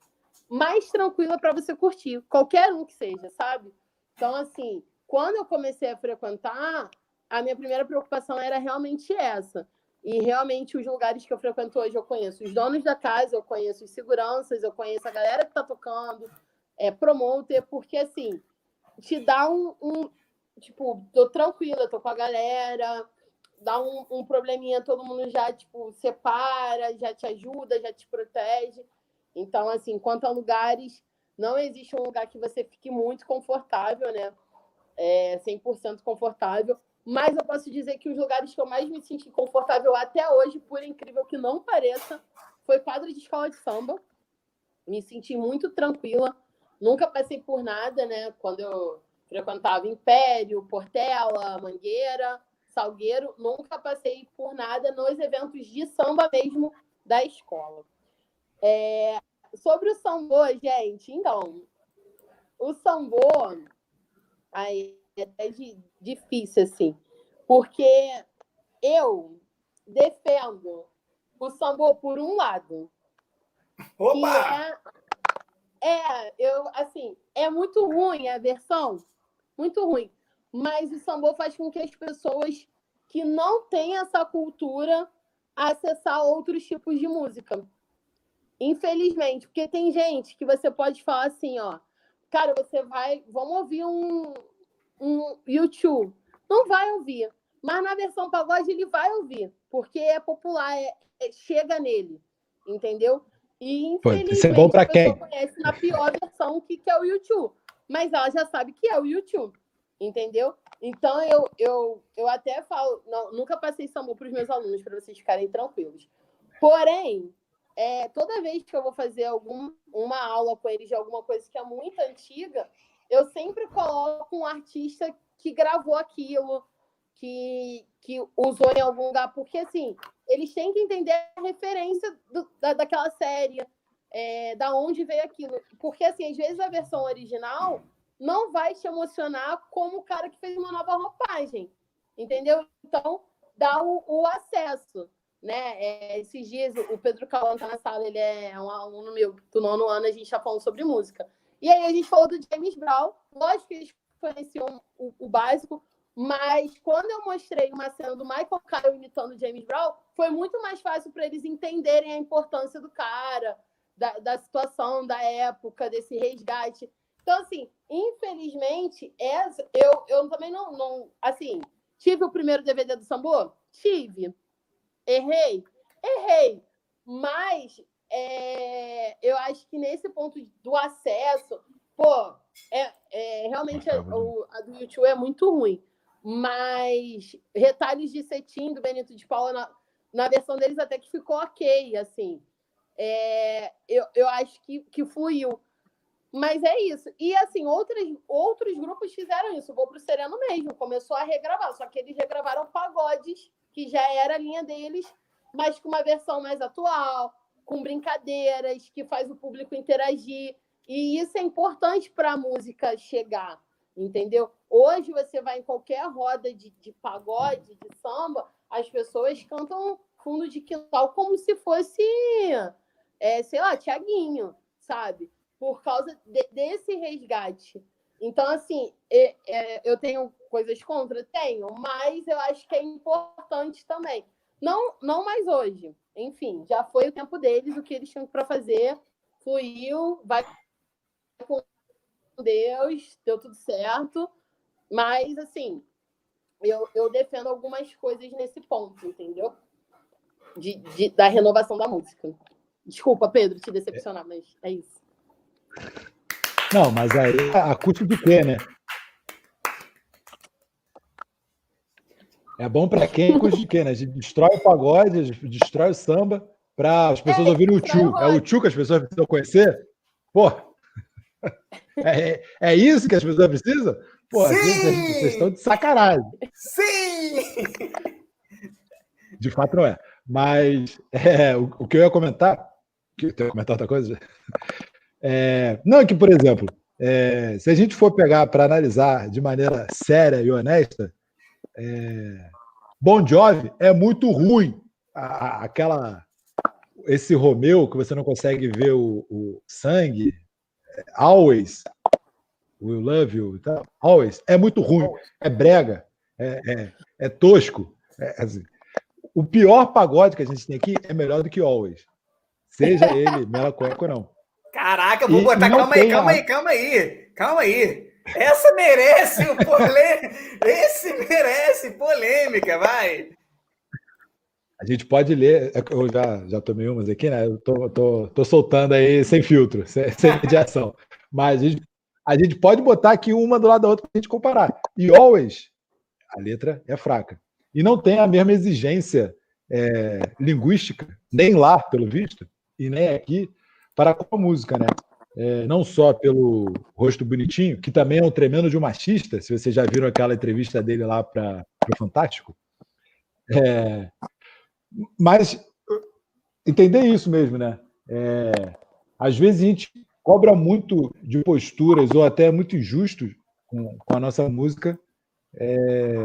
mais tranquila para você curtir, qualquer um que seja, sabe? Então, assim, quando eu comecei a frequentar, a minha primeira preocupação era realmente essa. E realmente os lugares que eu frequento hoje eu conheço os donos da casa, eu conheço os seguranças, eu conheço a galera que está tocando, é promoter, porque assim, te dá um, um tipo, tô tranquila, tô com a galera, dá um, um probleminha, todo mundo já, tipo, separa, já te ajuda, já te protege. Então, assim, quanto a lugares, não existe um lugar que você fique muito confortável, né? É 100% confortável. Mas eu posso dizer que os lugares que eu mais me senti confortável até hoje, por incrível que não pareça, foi quadro de escola de samba. Me senti muito tranquila. Nunca passei por nada, né? Quando eu frequentava Império, Portela, Mangueira, Salgueiro, nunca passei por nada nos eventos de samba mesmo da escola. É, sobre o sambô, gente, então, o sambô aí é até difícil, assim, porque eu defendo o samba por um lado. Opa! É, é, eu, assim, é muito ruim a versão, muito ruim. Mas o samba faz com que as pessoas que não têm essa cultura acessar outros tipos de música. Infelizmente, porque tem gente que você pode falar assim, ó, cara, você vai, vamos ouvir um, um YouTube. Não vai ouvir. Mas na versão pagode ele vai ouvir, porque é popular, é, é, chega nele, entendeu? E infelizmente Isso é bom para quem? conhece na pior versão que, que é o YouTube, mas ela já sabe que é o YouTube, entendeu? Então eu, eu, eu até falo, não, nunca passei samba para os meus alunos para vocês ficarem tranquilos. Porém, é, toda vez que eu vou fazer algum, uma aula com eles de alguma coisa que é muito antiga, eu sempre coloco um artista que gravou aquilo, que, que usou em algum lugar, porque assim, eles têm que entender a referência do, da, daquela série, é, da onde veio aquilo. Porque assim, às vezes a versão original não vai te emocionar como o cara que fez uma nova roupagem. Entendeu? Então, dá o, o acesso. Né? É, esses dias, o Pedro Calan tá na sala, ele é um aluno meu do nono ano, a gente está falando sobre música. E aí a gente falou do James Brown, lógico que eles conheciam o, o básico, mas quando eu mostrei uma cena do Michael Kyle imitando James Brown, foi muito mais fácil para eles entenderem a importância do cara, da, da situação, da época, desse resgate. Então, assim, infelizmente, essa, eu, eu também não, não. Assim, tive o primeiro DVD do Sambo? Tive. Errei? Errei. Mas é, eu acho que nesse ponto do acesso, pô, é, é realmente a, o, a do YouTube é muito ruim mas retalhos de cetim do Benito de Paula na, na versão deles até que ficou ok, assim. É, eu, eu acho que, que fluiu. Mas é isso. E assim, outros, outros grupos fizeram isso. Vou pro Sereno mesmo, começou a regravar, só que eles regravaram pagodes, que já era a linha deles, mas com uma versão mais atual, com brincadeiras, que faz o público interagir. E isso é importante para a música chegar entendeu? Hoje você vai em qualquer roda de, de pagode, de samba, as pessoas cantam fundo de quintal como se fosse, é, sei lá, Tiaguinho, sabe? Por causa de, desse resgate. Então, assim, é, é, eu tenho coisas contra? Tenho, mas eu acho que é importante também. Não, não mais hoje. Enfim, já foi o tempo deles, o que eles tinham para fazer, fluiu, vai com Deus, deu tudo certo. Mas, assim, eu, eu defendo algumas coisas nesse ponto, entendeu? De, de, da renovação da música. Desculpa, Pedro, te decepcionar, mas é isso. Não, mas aí a custo de quê, né? É bom para quem? A custo de quê, né? A gente destrói o pagode, a gente destrói o samba para as pessoas é, ouvirem o tio. É o tio que as pessoas precisam conhecer? Pô, é, é, é isso que as pessoas precisam? Pô, Sim! vocês estão de sacanagem. Sim! De fato não é. Mas é, o, o, que eu ia comentar. Que, tem que comentar outra coisa? É, não, que, por exemplo, é, se a gente for pegar para analisar de maneira séria e honesta, é, Bon Jovi é muito ruim. A, aquela, esse Romeu que você não consegue ver o, o sangue, Always, Will Love You, tá? Always, é muito ruim, é brega, é, é, é tosco. É, assim. O pior pagode que a gente tem aqui é melhor do que Always. Seja ele Mela ou não. Caraca, vou e, botar. Calma aí, calma a... aí, calma aí, calma aí. Essa merece o polê... Esse merece polêmica, vai. A gente pode ler, é eu já, já tomei umas aqui, né? Eu tô, tô, tô soltando aí sem filtro, sem, sem mediação. Mas a gente, a gente pode botar aqui uma do lado da outra para a gente comparar. E always, a letra é fraca. E não tem a mesma exigência é, linguística, nem lá, pelo visto, e nem aqui, para com a música, né? É, não só pelo rosto bonitinho, que também é um tremendo de um machista, se vocês já viram aquela entrevista dele lá para o Fantástico. É, mas entender isso mesmo, né? É, às vezes a gente cobra muito de posturas ou até é muito injusto com, com a nossa música é,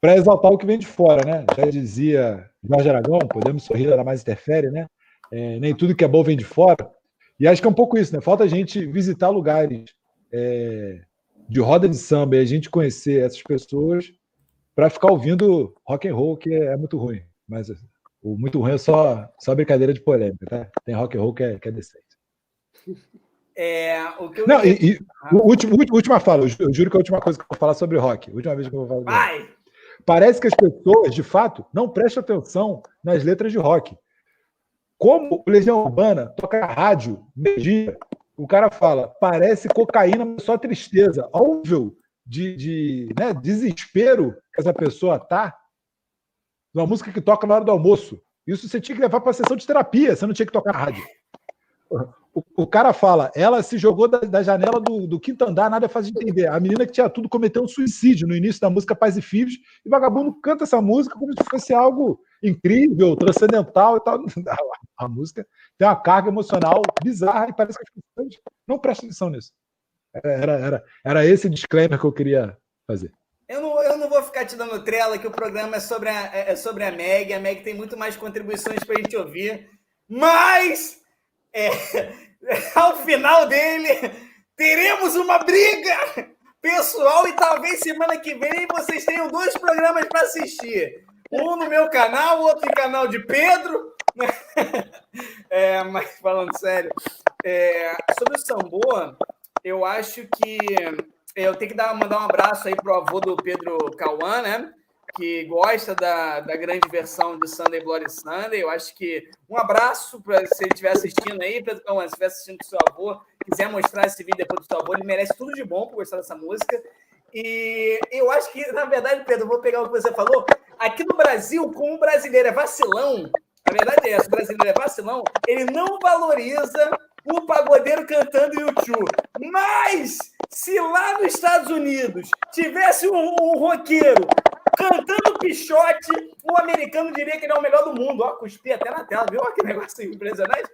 para exaltar o que vem de fora, né? Já dizia Jorge Aragão, podemos sorrir, era mais interfere, né? É, nem tudo que é bom vem de fora. E acho que é um pouco isso, né? Falta a gente visitar lugares é, de roda de samba e a gente conhecer essas pessoas para ficar ouvindo rock and roll, que é muito ruim. Mas o muito ruim é só, só brincadeira de polêmica, tá? Tem rock and roll que é, que é decente. É, o que eu Não, e, e ah. último, última fala, eu juro que é a última coisa que eu vou falar sobre rock. Última vez que eu vou falar. Vai! Parece que as pessoas, de fato, não prestam atenção nas letras de rock. Como o Legião Urbana toca rádio, meio-dia, o cara fala, parece cocaína, mas só tristeza. Óbvio de, de né, desespero que essa pessoa tá. Uma música que toca na hora do almoço. Isso você tinha que levar para sessão de terapia, você não tinha que tocar rádio. O, o, cara fala, ela se jogou da, da janela do, do, quinto andar, nada fácil de entender. A menina que tinha tudo cometeu um suicídio no início da música Paz e Filhos, e vagabundo canta essa música como se fosse algo incrível, transcendental e tal. A, música tem uma carga emocional bizarra e parece que pessoas não prestam atenção nisso. Era, era, era esse disclaimer que eu queria fazer. Eu não, eu não vou ficar te dando trela que o programa é sobre a, é, é sobre a Meg. A Meg tem muito mais contribuições para a gente ouvir. Mas é, ao final dele, teremos uma briga pessoal e talvez semana que vem vocês tenham dois programas para assistir. Um no meu canal, outro no canal de Pedro. É, mas falando sério, é, sobre o Samboa, eu acho que eu tenho que dar, mandar um abraço aí pro avô do Pedro Cauã, né? que gosta da, da grande versão de Sunday Bloody Sunday. Eu acho que um abraço para se ele estiver assistindo aí, Pedro Cauã, se estiver assistindo com seu avô, quiser mostrar esse vídeo depois do seu avô, ele merece tudo de bom por gostar dessa música. E eu acho que, na verdade, Pedro, vou pegar o que você falou. Aqui no Brasil, como o brasileiro é vacilão, a verdade é essa, o brasileiro é vacilão, ele não valoriza o pagodeiro cantando YouTube. Mas, se lá nos Estados Unidos tivesse um, um roqueiro cantando pichote, o americano diria que ele é o melhor do mundo. Ó, cuspi até na tela, viu? Olha que negócio impressionante.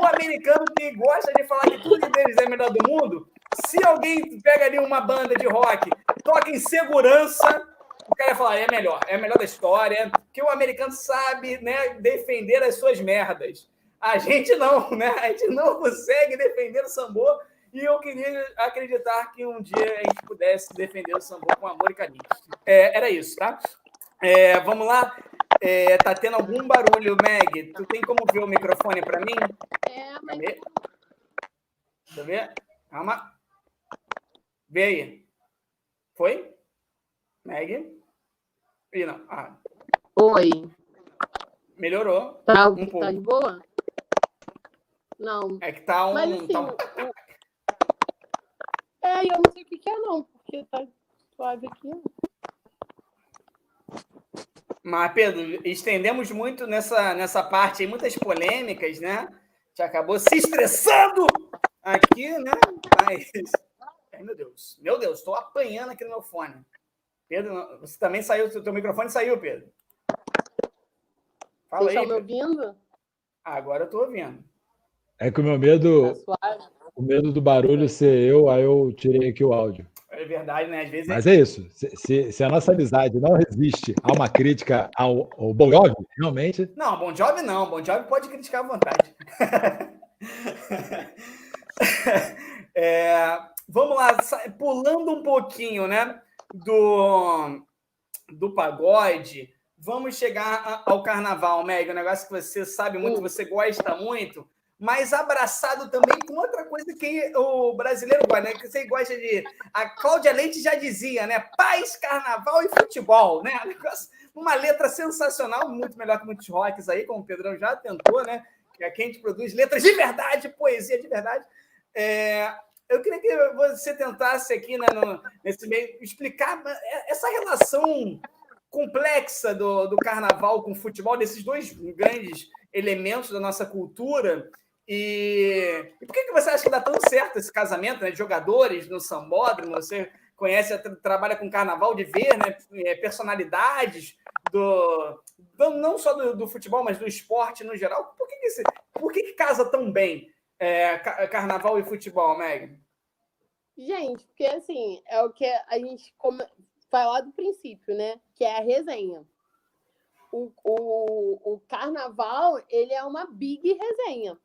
O americano que gosta de falar que tudo deles é melhor do mundo, se alguém pega ali uma banda de rock, toca em segurança, o cara ia falar, é melhor, é melhor da história, que o americano sabe né, defender as suas merdas. A gente não, né? A gente não consegue defender o sambô e eu queria acreditar que um dia a gente pudesse defender o sambô com amor e carinho. É, era isso, tá? É, vamos lá. É, tá tendo algum barulho, Meg? Tu tem como ver o microfone para mim? É, mas... Deixa eu ver. Calma. Vê aí. Foi? Meg? Não. Ah. Oi. Melhorou. Tá, um pouco. tá de boa? Não. É que tá um. Mas, assim, tá um... É, eu não sei o que, que é, não, porque tá suave aqui. Mas, Pedro, estendemos muito nessa, nessa parte aí, muitas polêmicas, né? Já acabou se estressando aqui, né? Mas. Ai, meu Deus. Meu Deus, estou apanhando aqui no meu fone. Pedro, você também saiu, o teu microfone saiu, Pedro. Fala Vocês aí. Estão me ouvindo? Agora eu estou ouvindo. É que o meu medo. Tá o medo do barulho ser eu, aí eu tirei aqui o áudio. É verdade, né? Às vezes. Mas é, é isso. Se, se, se, a nossa amizade não resiste a uma crítica ao, ao Bon Jovi, realmente. Não, Bon Jovi não. Bon Jovi pode criticar à vontade. é, vamos lá, pulando um pouquinho, né? Do, do pagode. Vamos chegar ao carnaval, Meg. Um negócio que você sabe muito, você gosta muito mas abraçado também com outra coisa que o brasileiro gosta, né? Que você gosta de. A Cláudia Leite já dizia, né? Paz, carnaval e futebol, né? Uma letra sensacional, muito melhor que muitos rocks aí, como o Pedrão já tentou, né? Que aqui a gente produz letras de verdade, poesia de verdade. É, eu queria que você tentasse aqui, né, no, nesse meio, explicar essa relação complexa do, do carnaval com o futebol, desses dois grandes elementos da nossa cultura, e, e por que, que você acha que dá tão certo esse casamento né, de jogadores no sambódromo? Você conhece, trabalha com carnaval, de ver né, é, personalidades do, do não só do, do, futebol, mas do esporte no geral. Por que, que, esse, por que, que casa tão bem é, carnaval e futebol, Meg? Gente, porque assim, é o que a gente come... falar do princípio, né? Que é a resenha. o, o, o carnaval, ele é uma big resenha.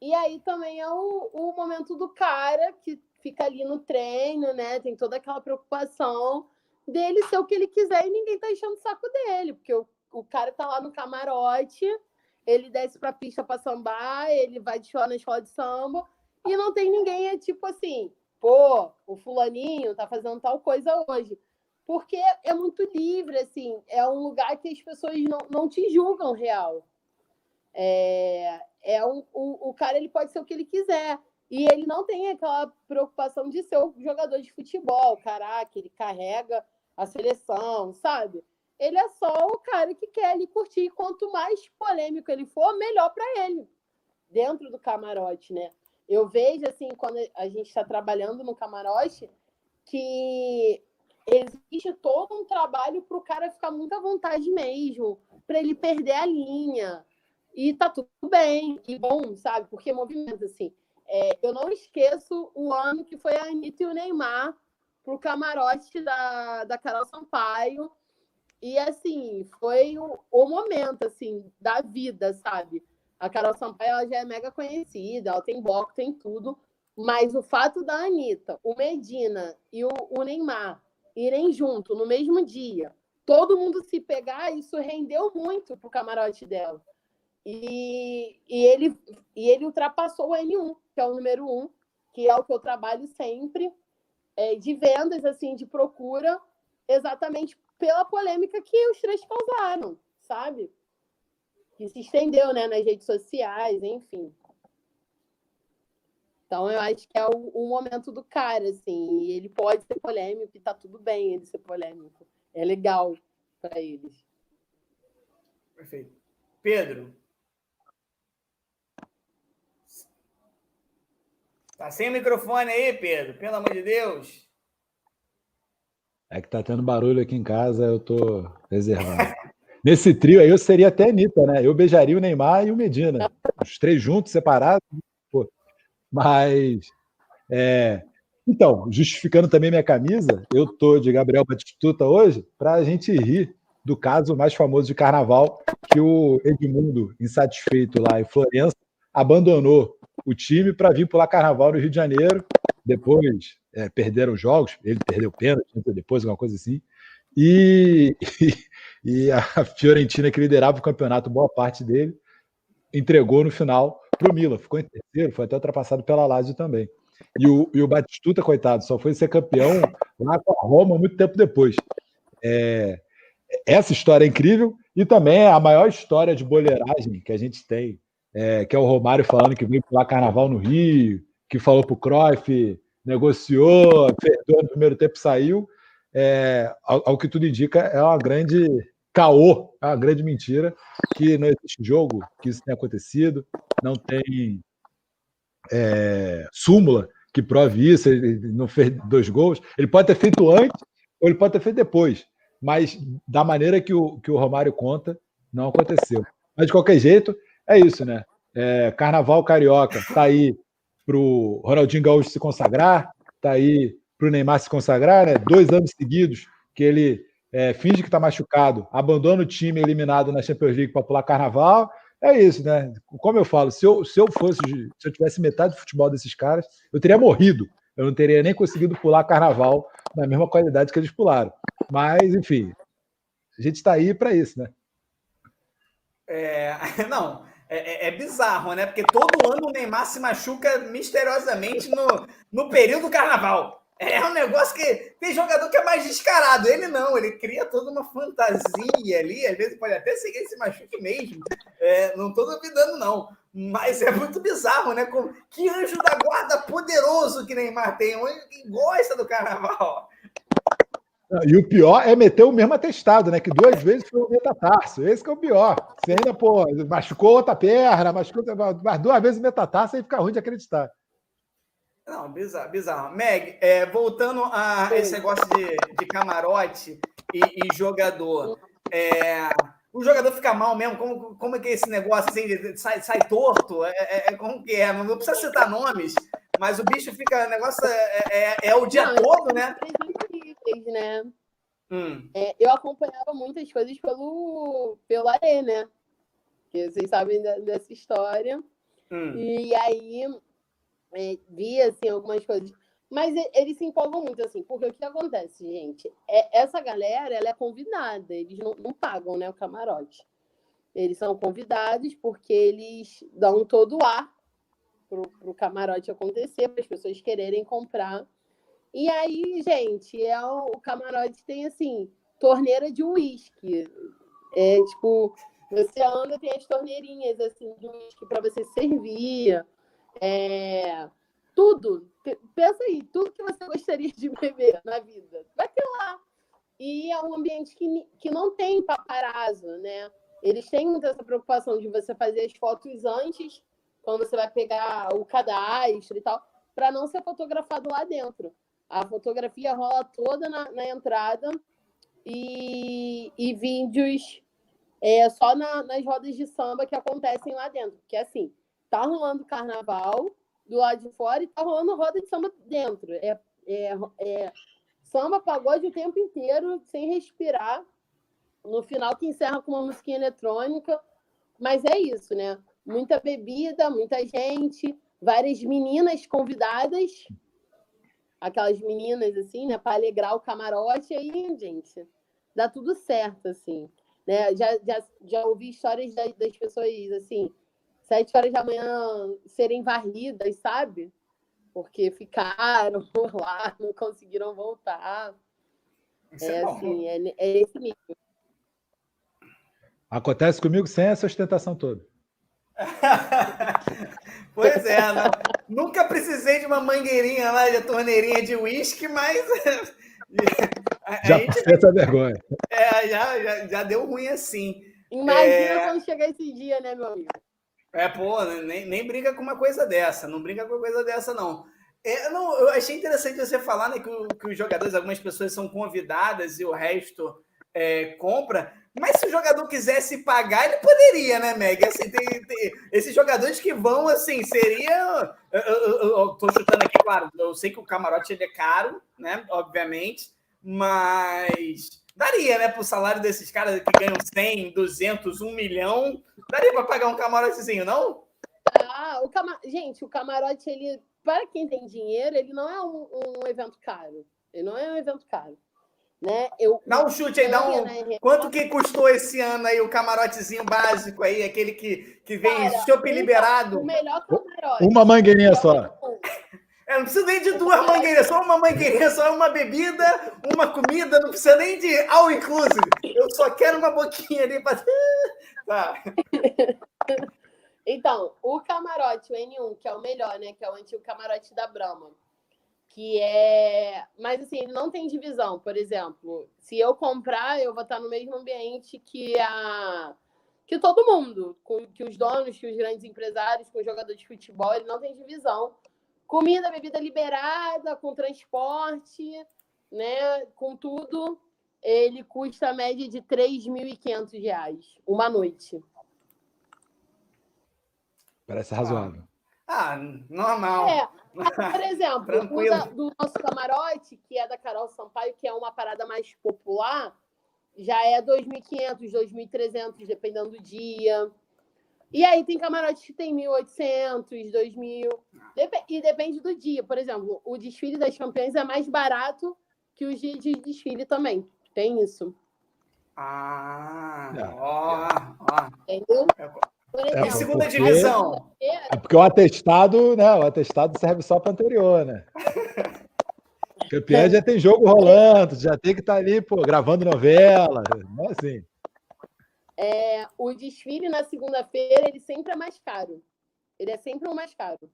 E aí também é o, o momento do cara que fica ali no treino, né? Tem toda aquela preocupação dele ser o que ele quiser e ninguém tá enchendo o saco dele, porque o, o cara tá lá no camarote, ele desce pra pista pra sambar, ele vai de na escola de samba, e não tem ninguém, é tipo assim, pô, o fulaninho tá fazendo tal coisa hoje. Porque é muito livre, assim, é um lugar que as pessoas não, não te julgam real. É, é um, o, o cara ele pode ser o que ele quiser. E ele não tem aquela preocupação de ser o jogador de futebol. Caraca, ele carrega a seleção, sabe? Ele é só o cara que quer ali curtir. Quanto mais polêmico ele for, melhor para ele. Dentro do camarote, né? Eu vejo, assim, quando a gente está trabalhando no camarote, que existe todo um trabalho para o cara ficar muito à vontade mesmo, para ele perder a linha. E tá tudo bem, e bom, sabe? Porque movimento, assim. É, eu não esqueço o ano que foi a Anitta e o Neymar pro camarote da, da Carol Sampaio. E, assim, foi o, o momento, assim, da vida, sabe? A Carol Sampaio ela já é mega conhecida, ela tem bloco, tem tudo. Mas o fato da Anitta, o Medina e o, o Neymar irem junto no mesmo dia, todo mundo se pegar, isso rendeu muito pro camarote dela. E, e, ele, e ele ultrapassou o N1, que é o número um, que é o que eu trabalho sempre, é, de vendas, assim, de procura, exatamente pela polêmica que os três causaram, sabe? Que se estendeu né, nas redes sociais, enfim. Então, eu acho que é o, o momento do cara, assim, e ele pode ser polêmico, e tá tudo bem ele ser polêmico. É legal para eles. Perfeito. Pedro, Tá sem microfone aí, Pedro, pelo amor de Deus. É que tá tendo barulho aqui em casa, eu tô reservado. Nesse trio aí eu seria até Anitta, né? Eu beijaria o Neymar e o Medina. Os três juntos, separados. Pô. Mas. É... Então, justificando também minha camisa, eu tô de Gabriel Batistuta hoje para a gente rir do caso mais famoso de carnaval, que o Edmundo, insatisfeito lá em Florença, abandonou o time para vir pular carnaval no Rio de Janeiro. Depois é, perderam os jogos, ele perdeu pênalti, depois, alguma coisa assim. E, e, e, a Fiorentina, que liderava o campeonato, boa parte dele, entregou no final para o Milan. Ficou em terceiro, foi até ultrapassado pela Lazio também. E o, e o Batistuta, coitado, só foi ser campeão lá com a Roma muito tempo depois. É, essa história é incrível e também é a maior história de boleiragem que a gente tem é, que é o Romário falando que veio pular carnaval no Rio, que falou para o Cruyff, negociou, perdoou no primeiro tempo saiu. É, ao, ao, que tudo indica, é uma grande caô, é uma grande mentira, que não existe jogo que isso tenha acontecido, não tem é, súmula que prove isso, ele não fez dois gols. Ele pode ter feito antes ou ele pode ter feito depois, mas da maneira que o, que o Romário conta, não aconteceu. Mas de qualquer jeito, é isso, né? É, Carnaval Carioca tá aí pro Ronaldinho Gaúcho se consagrar, tá aí pro Neymar se consagrar, né? Dois anos seguidos que ele é, finge que está machucado, abandona o time eliminado na Champions League para pular Carnaval. É isso, né? Como eu falo, se eu, se eu fosse, se eu tivesse metade do futebol desses caras, eu teria morrido. Eu não teria nem conseguido pular Carnaval na mesma qualidade que eles pularam. Mas, enfim, a gente está aí para isso, né? É, não, é, é, é, bizarro, né? Porque todo ano o Neymar se machuca misteriosamente no, no período do carnaval. É um negócio que tem jogador que é mais descarado. Ele não, ele cria toda uma fantasia ali. Às vezes pode até ser que ele se machuque mesmo. É, não estou duvidando, não. Mas é muito bizarro, né? Como, que anjo da guarda poderoso que Neymar tem. Que gosta do carnaval. E o pior é meter o mesmo atestado, né? Que duas vezes foi o metatarso. Esse que é o pior. Você ainda, pô, machucou outra perna, machucou mas duas vezes o metatarso aí fica ruim de acreditar. Não, bizarro, bizarro. Meg, é, voltando a esse negócio de, de camarote e, e jogador. É, o jogador fica mal mesmo? Como, como é que é esse negócio assim, sai, sai torto? É, é, é como que é? Não precisa citar nomes, mas o bicho fica. O negócio é, é, é o dia Não, todo, né? Né? hum. é, eu acompanhava muitas coisas pelo, pelo Arê, né? Que vocês sabem dessa história. Hum. E aí é, via assim, algumas coisas. Mas eles se empolgam muito, assim, porque o que acontece, gente? É, essa galera ela é convidada, eles não, não pagam né, o camarote. Eles são convidados porque eles dão todo o ar para o camarote acontecer, para as pessoas quererem comprar. E aí, gente, é o, o camarote tem assim, torneira de uísque. É tipo, você anda, tem as torneirinhas assim de uísque para você servir. É, tudo. Pensa aí, tudo que você gostaria de beber na vida. Vai ter lá. E é um ambiente que, que não tem paparazzo, né? Eles têm muita essa preocupação de você fazer as fotos antes, quando você vai pegar o cadastro e tal, para não ser fotografado lá dentro. A fotografia rola toda na, na entrada e, e vídeos é, só na, nas rodas de samba que acontecem lá dentro. Porque assim, tá rolando carnaval do lado de fora e tá rolando roda de samba dentro. É, é, é samba, pagode o tempo inteiro, sem respirar no final que encerra com uma musiquinha eletrônica. Mas é isso, né? Muita bebida, muita gente, várias meninas convidadas, aquelas meninas assim, né, para alegrar o camarote aí, gente, dá tudo certo assim, né? Já já, já ouvi histórias das, das pessoas assim, sete horas da manhã serem varridas, sabe? Porque ficaram por lá, não conseguiram voltar. Isso é, é assim, é, é esse nível. Acontece comigo sem essa ostentação toda. pois é, não. nunca precisei de uma mangueirinha lá, de torneirinha de uísque, mas. já gente... essa vergonha. É, já, já, já deu ruim assim. Imagina é... quando chegar esse dia, né, meu amigo? É, pô, nem, nem briga com uma coisa dessa, não briga com uma coisa dessa, não. É, não eu achei interessante você falar né, que, que os jogadores, algumas pessoas são convidadas e o resto é, compra. Mas se o jogador quisesse pagar, ele poderia, né, Meg? Assim, tem, tem, esses jogadores que vão, assim, seria. Eu, eu, eu, tô chutando aqui, claro, eu sei que o camarote ele é caro, né? Obviamente, mas daria, né, pro salário desses caras que ganham 100, 200, 1 milhão, daria para pagar um camarotezinho, não? Ah, o camar... gente, o camarote, ele, para quem tem dinheiro, ele não é um, um evento caro. Ele não é um evento caro. Né? Eu, dá um chute aí, dá um. Né, quanto que custou esse ano aí o camarotezinho básico aí, aquele que, que vem Cara, chopp então, liberado? O melhor camarote. Uma mangueirinha só. É, não precisa nem de duas mangueirinhas, só uma mangueirinha, só uma bebida, uma comida, não precisa nem de all inclusive. Eu só quero uma boquinha ali para. Tá. Então, o camarote, o N1, que é o melhor, né? Que é o antigo camarote da Brahma que é. Mas assim, ele não tem divisão. Por exemplo, se eu comprar, eu vou estar no mesmo ambiente que a que todo mundo, que os donos, que os grandes empresários, com os jogadores de futebol, ele não tem divisão. Comida, bebida liberada, com transporte, né, com tudo, ele custa a média de R$ 3.500 uma noite. Parece razoável. Ah, normal. É, por exemplo, o da, do nosso camarote, que é da Carol Sampaio, que é uma parada mais popular, já é 2.500, 2.300, dependendo do dia. E aí tem camarote que tem 1.800, 2.000. Dep e depende do dia. Por exemplo, o desfile das campeãs é mais barato que os dias de desfile também. Tem isso. Ah, ó, ó. Entendeu? É é segunda porque, divisão. É porque o atestado, né? O atestado serve só para anterior, né? Campeão já tem jogo rolando, já tem que estar tá ali, pô, gravando novela. Não é assim. É, o desfile na segunda-feira, ele sempre é mais caro. Ele é sempre o mais caro.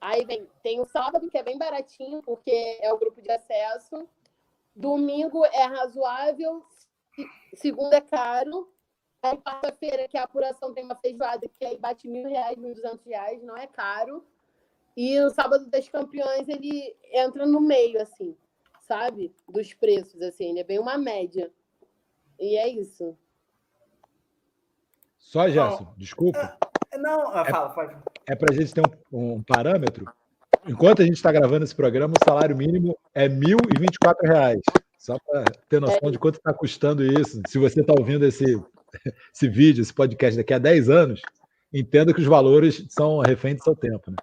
Aí vem, tem o sábado, que é bem baratinho, porque é o grupo de acesso. Domingo é razoável. Segunda é caro. Aí, quarta-feira, que a apuração tem uma feijoada que aí bate mil reais, mil duzentos reais, não é caro. E o sábado das campeões, ele entra no meio, assim, sabe? Dos preços, assim, ele é bem uma média. E é isso. Só, Gerson, desculpa. É, não, ah, fala, pode. É, é para a gente ter um, um parâmetro. enquanto a gente está gravando esse programa, o salário mínimo é R$ 1.024. Só para ter noção é. de quanto está custando isso. Se você está ouvindo esse, esse vídeo, esse podcast daqui a 10 anos, entenda que os valores são refém do seu tempo. Né?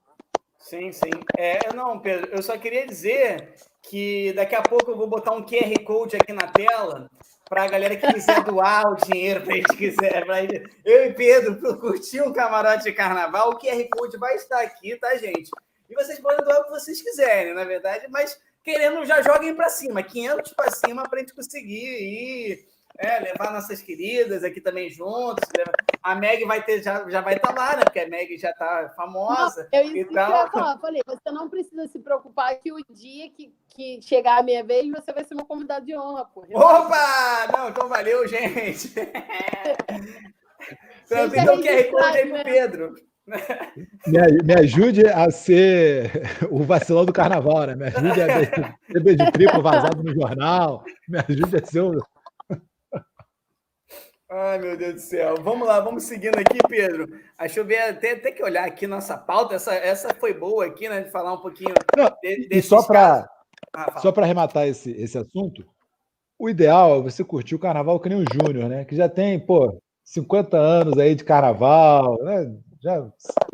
Sim, sim. É, não, Pedro, eu só queria dizer que daqui a pouco eu vou botar um QR Code aqui na tela para a galera que quiser doar o dinheiro para a gente quiser. Pra gente... Eu e Pedro curtir um camarote de carnaval, o QR Code vai estar aqui, tá, gente? E vocês podem doar o que vocês quiserem, na verdade, mas querendo já joguem para cima, 500 para cima para a gente conseguir ir é, levar nossas queridas aqui também juntos. A Meg vai ter, já, já vai estar tá lá, né? Porque a Meg já está famosa. Não, eu, ia falar. Falei, você não precisa se preocupar que o dia que, que chegar a minha vez, você vai ser meu convidado de honra, pô. Opa! Não, então valeu, gente. então, então QR Code aí pro né? Pedro. Me, me, ajude a ser o vacilão do carnaval, né? Me ajude a ser de triplo vazado no jornal. Me ajude a ser o, Ai, meu Deus do céu. Vamos lá, vamos seguindo aqui, Pedro. Deixa eu ver, até, até que olhar aqui nossa pauta. Essa, essa foi boa aqui, né? De falar um pouquinho Não, de, E só para ah, só para arrematar esse, esse assunto, o ideal é você curtir o carnaval que nem o Júnior, né? Que já tem, pô, 50 anos aí de carnaval, né? Já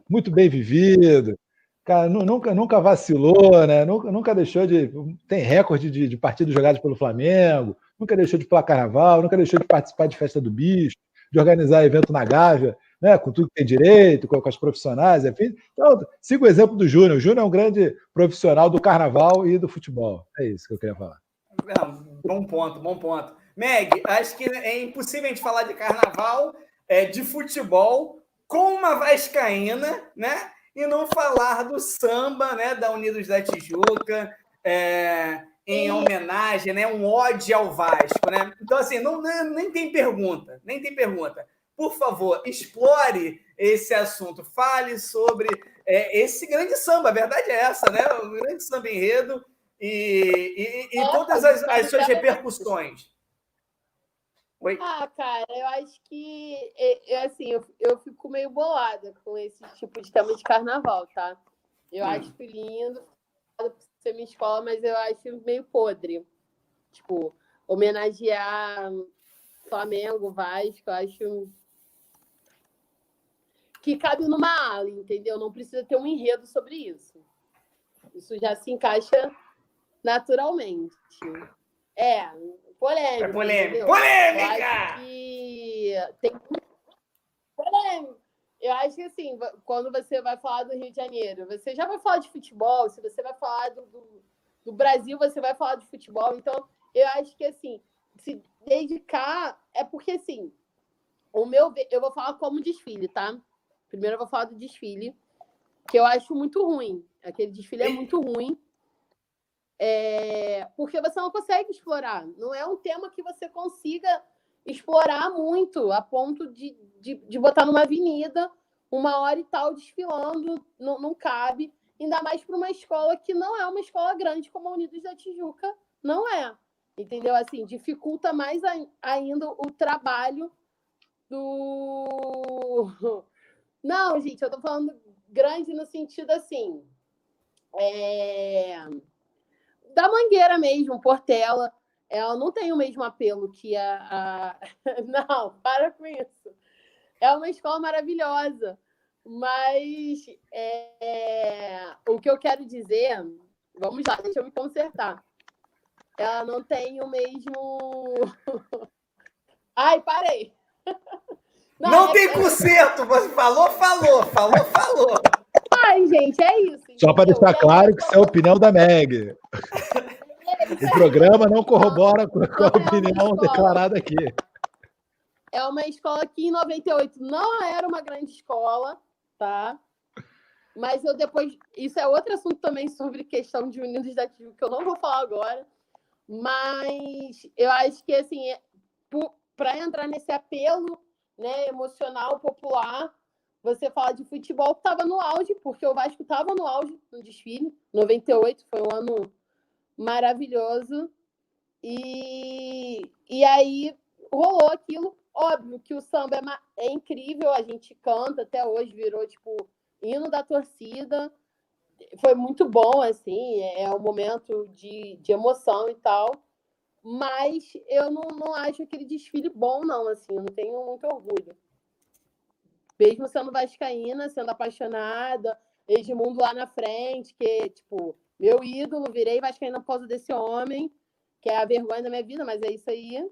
muito bem vivido. Cara, nunca, nunca vacilou, né? Nunca, nunca deixou de. Tem recorde de, de partidos jogados pelo Flamengo nunca deixou de pular carnaval, nunca deixou de participar de festa do bicho, de organizar evento na Gávea, né, com tudo que tem direito, com, com as profissionais, enfim. Então, siga o exemplo do Júnior. O Júnior é um grande profissional do carnaval e do futebol. É isso que eu queria falar. Bom ponto, bom ponto. Meg, acho que é impossível a gente falar de carnaval, é, de futebol, com uma vascaína, né? E não falar do samba, né? Da Unidos da Tijuca, é, em homenagem, né? Um ódio ao Vasco, né? Então, assim, não, nem tem pergunta, nem tem pergunta. Por favor, explore esse assunto, fale sobre é, esse grande samba, a verdade é essa, né? O grande samba enredo e, e, e todas as, as suas repercussões. Oi? Ah, cara, eu acho que, é, é, assim, eu, eu fico meio bolada com esse tipo de tema de carnaval, tá? Eu hum. acho lindo, ser minha escola, mas eu acho meio podre. Tipo, homenagear Flamengo, Vasco, eu acho que cabe numa ala, entendeu? Não precisa ter um enredo sobre isso. Isso já se encaixa naturalmente. É, polêmica. É polêmica. Polêmica! Tem polêmica. Eu acho que assim, quando você vai falar do Rio de Janeiro, você já vai falar de futebol, se você vai falar do, do, do Brasil, você vai falar de futebol. Então, eu acho que assim, se dedicar é porque assim, o meu eu vou falar como desfile, tá? Primeiro eu vou falar do desfile, que eu acho muito ruim. Aquele desfile é muito ruim. É, porque você não consegue explorar. Não é um tema que você consiga explorar muito, a ponto de, de, de botar numa avenida uma hora e tal desfilando, não, não cabe. Ainda mais para uma escola que não é uma escola grande como a Unidos da Tijuca, não é. Entendeu? Assim, dificulta mais ainda o trabalho do. Não, gente, eu tô falando grande no sentido assim. É... Da mangueira mesmo, Portela ela não tem o mesmo apelo que a, a... Não, para com isso. É uma escola maravilhosa, mas é... o que eu quero dizer, vamos lá, deixa eu me consertar. Ela não tem o mesmo. Ai, parei. Não, não é tem conserto, você falou, falou, falou, falou. Ai, gente, é isso. Só para deixar claro que isso é a opinião da Meg. O programa não corrobora com a opinião declarada aqui. É uma escola que em 98 não era uma grande escola, tá? Mas eu depois. Isso é outro assunto também sobre questão de unidos da que eu não vou falar agora. Mas eu acho que, assim, é, para entrar nesse apelo né, emocional, popular, você fala de futebol que estava no auge, porque o Vasco estava no auge no desfile. 98 foi um ano maravilhoso. E, e aí rolou aquilo. Óbvio que o samba é, é incrível, a gente canta até hoje, virou tipo hino da torcida. foi muito bom, assim, é um momento de, de emoção e tal, mas eu não, não acho aquele desfile bom, não, assim, eu não tenho muito orgulho. Mesmo sendo vascaína, sendo apaixonada, Edmundo lá na frente, que, tipo, meu ídolo, virei vascaína por causa desse homem, que é a vergonha da minha vida, mas é isso aí.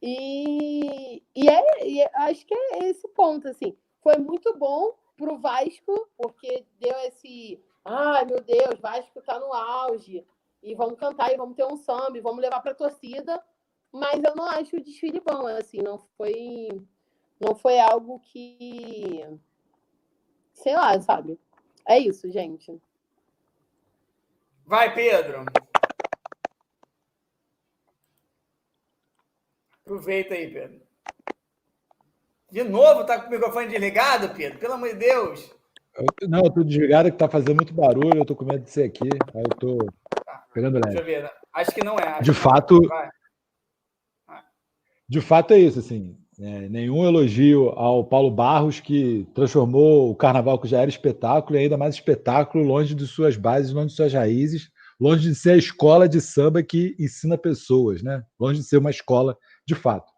E, e, é, e acho que é esse ponto, assim. Foi muito bom para o Vasco, porque deu esse. Ai, meu Deus, Vasco está no auge. E vamos cantar, e vamos ter um samba, e vamos levar para a torcida. Mas eu não acho o desfile bom, assim, não foi. Não foi algo que. Sei lá, sabe? É isso, gente. Vai, Pedro. Aproveita aí, Pedro. De novo, tá com o microfone desligado, Pedro? Pelo amor de Deus. Eu, não, eu tô desligado que tá fazendo muito barulho, eu tô com medo de ser aqui. Aí eu tô tá. pegando leve. Deixa eu ver. Né? Acho que não é. de fato. De fato é isso, assim. É, nenhum elogio ao Paulo Barros, que transformou o carnaval que já era espetáculo e ainda mais espetáculo, longe de suas bases, longe de suas raízes, longe de ser a escola de samba que ensina pessoas, né? Longe de ser uma escola de fato.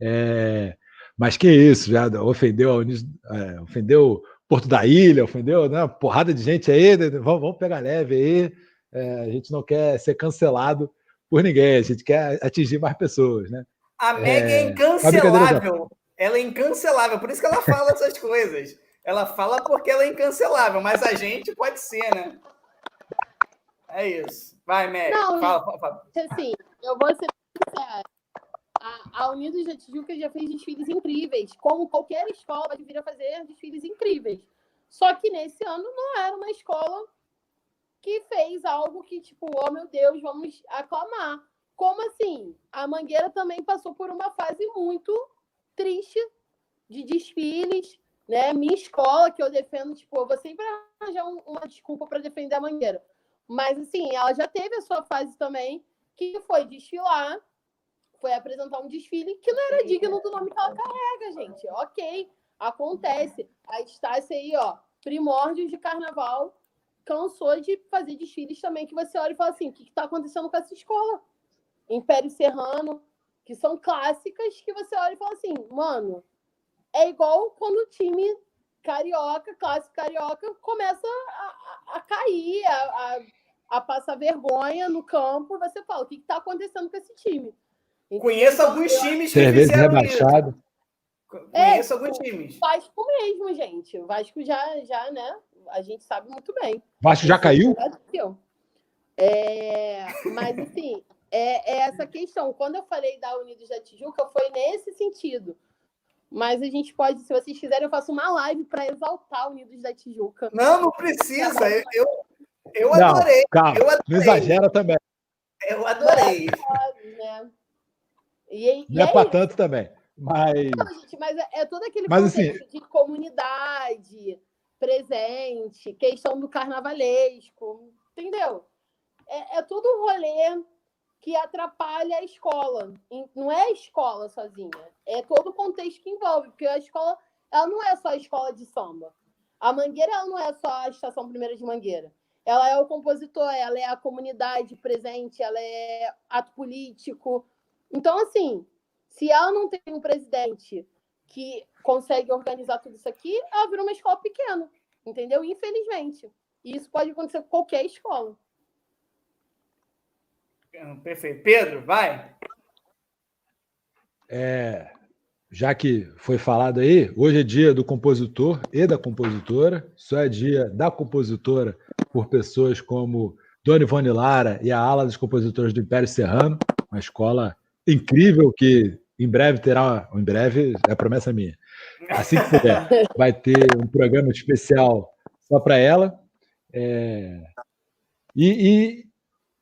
É, mas que isso, já ofendeu é, ofendeu Porto da Ilha, ofendeu né, porrada de gente aí, né, vamos, vamos pegar leve aí. É, a gente não quer ser cancelado por ninguém, a gente quer atingir mais pessoas, né? A Meg é, é incancelável. Ela é incancelável, por isso que ela fala essas coisas. Ela fala porque ela é incancelável, mas a gente pode ser, né? É isso. Vai, Meg. Não, fala, fala, fala. Assim, eu vou ser sincera a, a Unidos da Tijuca já fez desfiles incríveis, como qualquer escola deveria fazer desfiles incríveis. Só que nesse ano não era uma escola que fez algo que, tipo, oh meu Deus, vamos aclamar. Como assim? A Mangueira também passou por uma fase muito triste de desfiles, né? Minha escola, que eu defendo, tipo, eu vou sempre arranjar uma desculpa para defender a Mangueira. Mas, assim, ela já teve a sua fase também, que foi desfilar foi apresentar um desfile que não era digno do nome que ela carrega, gente. Ok, acontece. A Estácia aí, ó, primórdios de carnaval, cansou de fazer desfiles também que você olha e fala assim: o que está acontecendo com essa escola? Império Serrano, que são clássicas que você olha e fala assim, mano, é igual quando o time carioca, clássico carioca, começa a, a, a cair, a, a, a, passar vergonha no campo, você fala, o que está acontecendo com esse time? Conheço alguns times que Três vezes rebaixado. Isso. Conheço é, alguns times. Vasco mesmo, gente. O Vasco já, já, né? A gente sabe muito bem. Vasco já caiu? É, mas, assim, é, é, essa questão. Quando eu falei da Unidos da Tijuca, foi nesse sentido. Mas a gente pode, se vocês quiserem, eu faço uma live para exaltar Unidos da Tijuca. Não, não precisa. Eu, eu, eu adorei. Não, calma, eu adorei. Não exagera também. Eu adorei. Né? E, não é, é para tanto também. Mas, não, gente, mas é, é todo aquele mas, assim, de comunidade, presente, questão do carnavalesco, entendeu? É, é tudo um rolê que atrapalha a escola. Não é a escola sozinha, é todo o contexto que envolve, porque a escola ela não é só a escola de samba. A Mangueira ela não é só a Estação Primeira de Mangueira. Ela é o compositor, ela é a comunidade presente, ela é ato político, então, assim, se ela não tem um presidente que consegue organizar tudo isso aqui, ela vira uma escola pequena, entendeu? Infelizmente. E isso pode acontecer com qualquer escola. Perfeito. Pedro, vai. É, já que foi falado aí, hoje é dia do compositor e da compositora, só é dia da compositora por pessoas como Dona Ivone Lara e a ala dos compositores do Império Serrano, uma escola incrível que em breve terá, em breve é promessa minha. Assim que puder, vai ter um programa especial só para ela. É, e, e,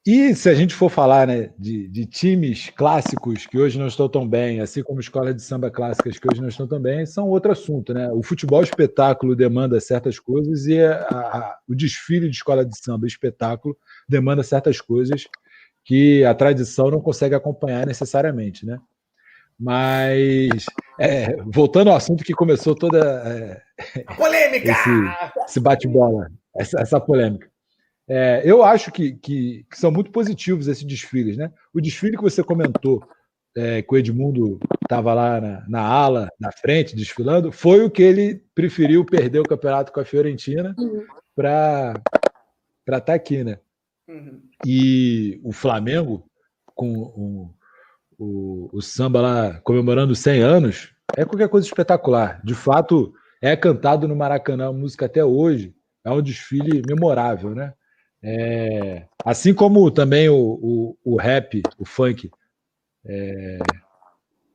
e, se a gente for falar né, de, de, times clássicos que hoje não estão tão bem, assim como escolas de samba clássicas que hoje não estão tão bem, são outro assunto. Né? O futebol espetáculo demanda certas coisas e a, a, o desfile de escola de samba espetáculo demanda certas coisas que a tradição não consegue acompanhar necessariamente, né? Mas é, voltando ao assunto que começou toda é, polêmica, esse, esse bate-bola, essa, essa polêmica. É, eu acho que, que, que, são muito positivos esses desfiles, né? O desfile que você comentou, é, que o Edmundo estava lá na, na, ala, na frente, desfilando, foi o que ele preferiu perder o campeonato com a Fiorentina uhum. para estar tá aqui, né? Uhum. E o Flamengo, com o, o, o samba lá comemorando 100 anos, é qualquer coisa espetacular. De fato, é cantado no Maracanã a música até hoje. É um desfile memorável, né? É, assim como também o, o, o rap, o funk é,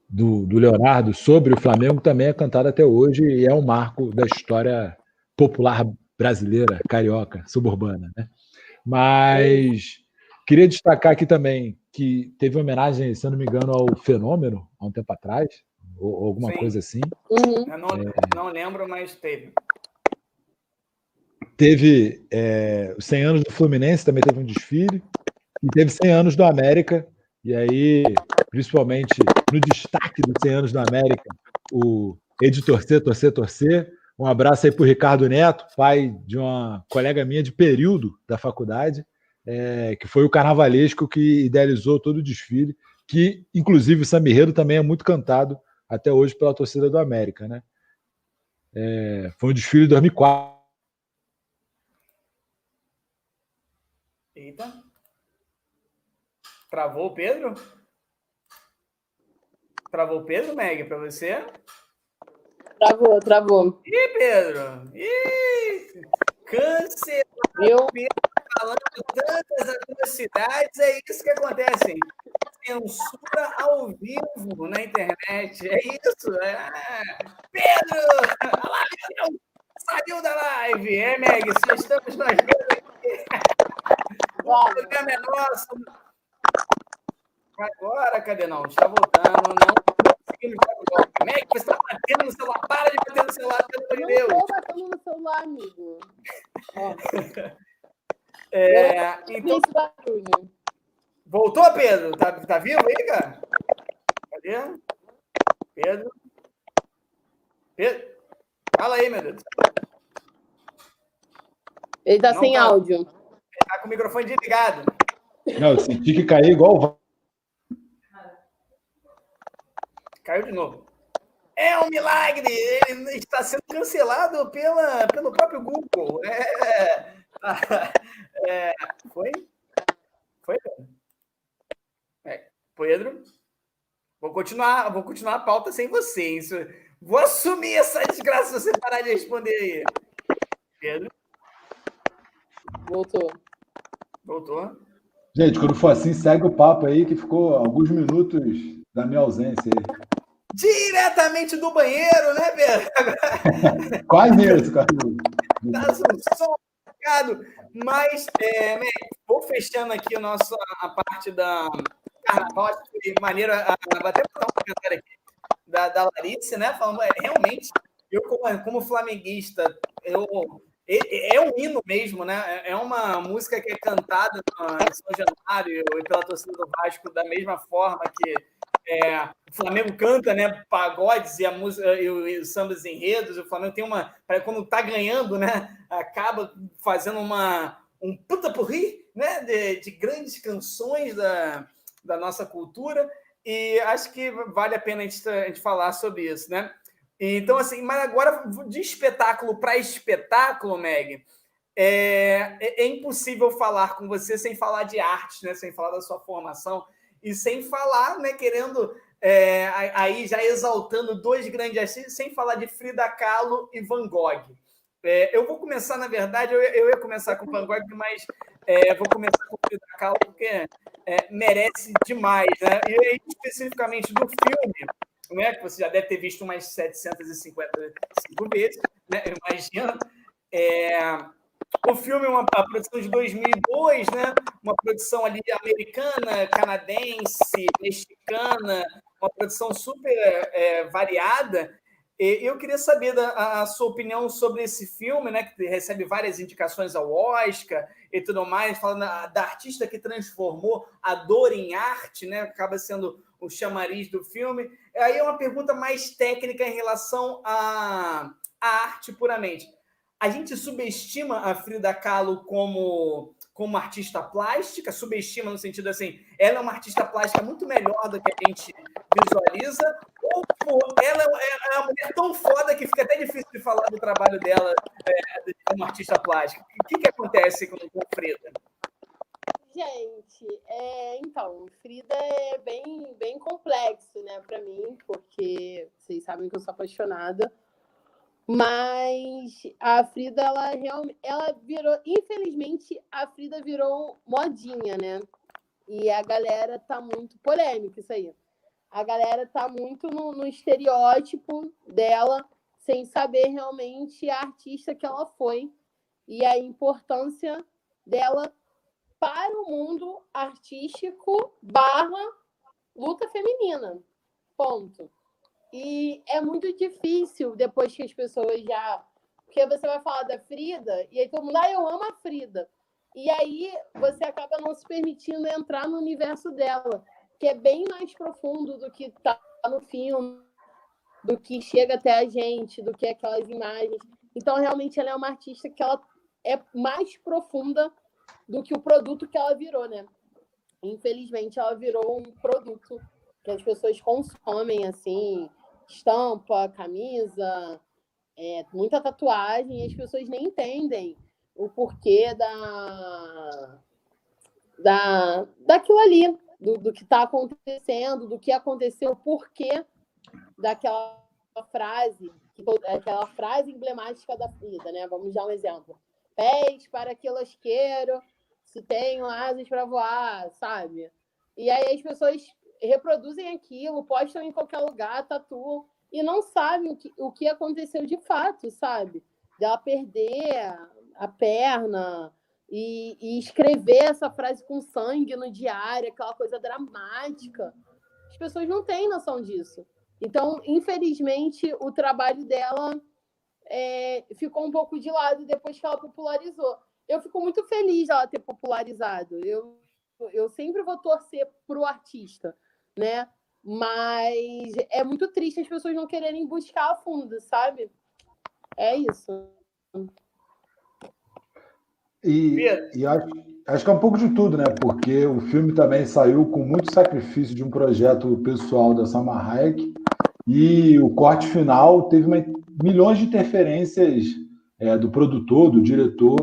do, do, Leonardo sobre o Flamengo também é cantado até hoje e é um marco da história popular brasileira, carioca, suburbana. Né? Mas queria destacar aqui também que teve homenagem, se eu não me engano, ao Fenômeno, há um tempo atrás, ou, ou alguma Sim. coisa assim. Uhum. Eu não, é... não lembro, mas teve. Teve é, os 100 anos do Fluminense, também teve um desfile. E teve 100 anos do América. E aí, principalmente no destaque dos 100 anos do América, o Ed Torcer, Torcer, Torcer. Um abraço aí para o Ricardo Neto, pai de uma colega minha de período da faculdade, é, que foi o carnavalesco que idealizou todo o desfile, que inclusive o Samirredo também é muito cantado até hoje pela torcida do América. Né? É, foi um desfile de 2004 Eita. Travou o Pedro? Travou o Pedro, Meg, para você? Travou, travou. Ih, Pedro! Ih! Câncer! Eu... falando tantas atrocidades, é isso que acontece. Censura ao vivo na internet. É isso. É. Pedro! A live saiu da live. É, Meg, só estamos nós dois aqui. O programa é nosso. Agora, cadê não? Está voltando, não conseguimos jogar Como é que você está batendo no celular? Para de bater no celular, pelo amor de Deus. Não estou batendo no celular, amigo. é, então... Voltou, Pedro? Tá, tá vivo aí, cara? Cadê? Pedro? Pedro? Fala aí, meu Deus. Ele tá Não sem tá. áudio. Tá com o microfone desligado. Não, eu senti que caiu igual Caiu de novo. É um milagre! Ele está sendo cancelado pela, pelo próprio Google. É, é, foi? Foi? É, Pedro? Vou continuar, vou continuar a pauta sem você. Isso, vou assumir essa desgraça se você parar de responder aí. Pedro? Voltou. Voltou. Gente, quando for assim, segue o papo aí, que ficou alguns minutos da minha ausência aí. Diretamente do banheiro, né, Pedro? quase isso, quase isso. Tá som mas é, vou fechando aqui a nossa a parte da carnaval, acho que maneira a, até botar um comentário aqui da, da Larissa, né? Falando, é, realmente, eu como, como flamenguista, eu é, é um hino mesmo, né? É, é uma música que é cantada em São Januário e pela torcida do Vasco da mesma forma que é, o Flamengo canta, né? Pagodes e a música e os sambas enredos. O Flamengo tem uma, quando tá ganhando, né? Acaba fazendo uma um puta porri, né? De, de grandes canções da, da nossa cultura. E acho que vale a pena a gente, a gente falar sobre isso, né? Então, assim, mas agora de espetáculo para espetáculo, Meg, é, é, é, impossível falar com você sem falar de arte, né? Sem falar da sua formação e sem falar, né? Querendo é, aí já exaltando dois grandes artistas, sem falar de Frida Kahlo e Van Gogh. É, eu vou começar, na verdade, eu, eu ia começar com Van Gogh, mas é, vou começar com Frida Kahlo porque é, merece demais, né? E especificamente do filme né, que você já deve ter visto umas 755 vezes, né, imagina. É, o filme é uma produção de 2002, né, uma produção ali americana, canadense, mexicana, uma produção super é, variada. E eu queria saber da, a sua opinião sobre esse filme, né, que recebe várias indicações ao Oscar e tudo mais, falando da, da artista que transformou a dor em arte, né, acaba sendo o chamariz do filme. Aí é uma pergunta mais técnica em relação à, à arte puramente. a gente subestima a Frida Kahlo como como artista plástica, subestima no sentido assim, ela é uma artista plástica muito melhor do que a gente visualiza, ou pô, ela é, é uma mulher tão foda que fica até difícil de falar do trabalho dela é, como artista plástica. O que, que acontece com, com Frida? Gente, é, então, Frida é bem, bem complexo, né, para mim, porque vocês sabem que eu sou apaixonada mas a Frida, ela realmente, ela virou, infelizmente, a Frida virou modinha, né? E a galera tá muito polêmica isso aí. A galera tá muito no, no estereótipo dela, sem saber realmente a artista que ela foi e a importância dela para o mundo artístico barra luta feminina. Ponto. E é muito difícil depois que as pessoas já. Porque você vai falar da Frida, e aí todo mundo, ah, eu amo a Frida. E aí você acaba não se permitindo entrar no universo dela, que é bem mais profundo do que está no filme, do que chega até a gente, do que aquelas imagens. Então, realmente, ela é uma artista que ela é mais profunda do que o produto que ela virou, né? Infelizmente, ela virou um produto que as pessoas consomem, assim, estampa, camisa, é, muita tatuagem, e as pessoas nem entendem o porquê da, da daquilo ali, do, do que está acontecendo, do que aconteceu, o porquê daquela frase, aquela frase emblemática da vida, né? Vamos dar um exemplo. Pés para que quero, se tenho asas para voar, sabe? E aí as pessoas reproduzem aquilo, postam em qualquer lugar, tatuam, e não sabem o que, o que aconteceu de fato, sabe? Dela perder a perna e, e escrever essa frase com sangue no diário, aquela coisa dramática. As pessoas não têm noção disso. Então, infelizmente, o trabalho dela é, ficou um pouco de lado depois que ela popularizou. Eu fico muito feliz dela ter popularizado. Eu, eu sempre vou torcer para o artista né? Mas é muito triste as pessoas não quererem buscar a fundo, sabe? É isso. E, e acho, acho, que é um pouco de tudo, né? Porque o filme também saiu com muito sacrifício de um projeto pessoal da Salma Hayek e o corte final teve uma, milhões de interferências é, do produtor, do diretor,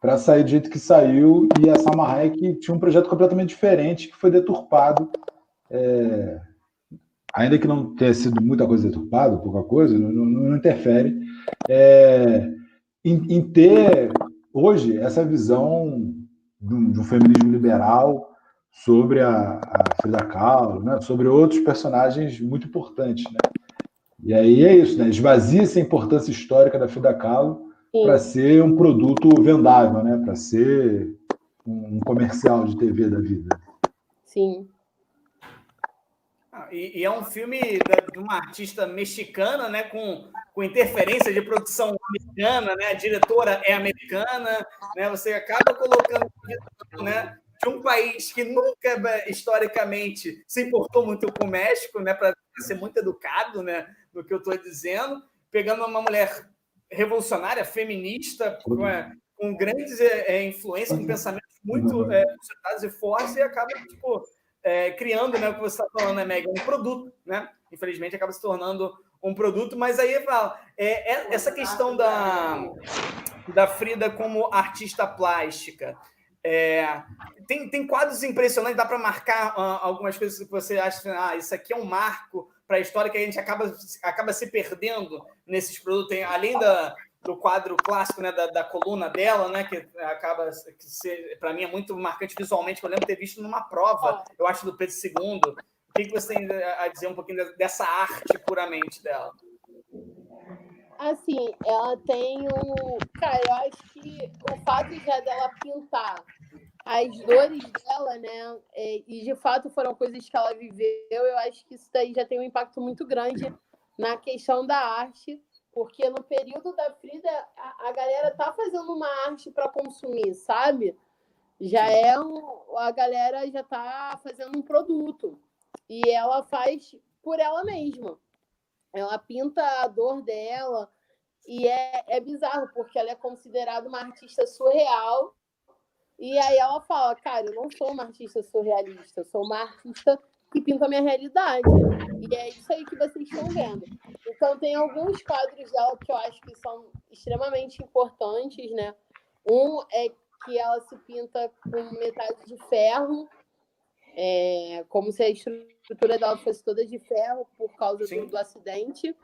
para sair do jeito que saiu. E a Salma Hayek tinha um projeto completamente diferente que foi deturpado é, ainda que não tenha sido muita coisa deturpada, pouca coisa, não, não, não interfere, é, em, em, ter hoje essa visão de um, de um feminismo liberal sobre a, a Frida Kahlo, né, sobre outros personagens muito importantes. Né? E aí é isso, né? esvazia essa importância histórica da Frida Kahlo para ser um produto vendável, né? para ser um comercial de TV da vida. Sim. E, e, é um filme de uma artista mexicana, né, com, com interferência de produção americana, né, a diretora é americana, né, você acaba colocando né, de um país que nunca historicamente se importou muito com o México, né, para ser muito educado, né, no que eu estou dizendo, pegando uma mulher revolucionária, feminista, com, com grandes é, influências, com pensamentos muito é, e fortes, e acaba tipo é, criando, né, o que você está falando, né, Meg, um produto, né? Infelizmente acaba se tornando um produto, mas aí fala, é, é, essa questão da, da Frida como artista plástica. É, tem, tem quadros impressionantes, dá para marcar uh, algumas coisas que você acha, ah, isso aqui é um marco para a história que a gente acaba, acaba se perdendo nesses produtos, além da, do quadro clássico, né, da, da coluna dela, né, que acaba que para mim é muito marcante visualmente, que eu lembro ter visto numa prova, eu acho do Pedro II. O que, que você tem a dizer um pouquinho dessa arte puramente dela? Assim, ela tem um. Cara, eu acho que o fato já dela pintar as dores dela, né? É, e de fato foram coisas que ela viveu, eu acho que isso daí já tem um impacto muito grande na questão da arte porque no período da Frida, a, a galera tá fazendo uma arte para consumir, sabe? Já é um, a galera já tá fazendo um produto. E ela faz por ela mesma. Ela pinta a dor dela, E é, é bizarro, porque ela é considerada uma artista surreal. E aí ela fala, cara, eu não sou uma artista surrealista, eu sou uma artista que pinta a minha realidade. E é isso aí que vocês estão vendo. Então tem alguns quadros dela que eu acho que são extremamente importantes, né? Um é que ela se pinta com metade de ferro, é, como se a estrutura dela fosse toda de ferro por causa do, do, acidente.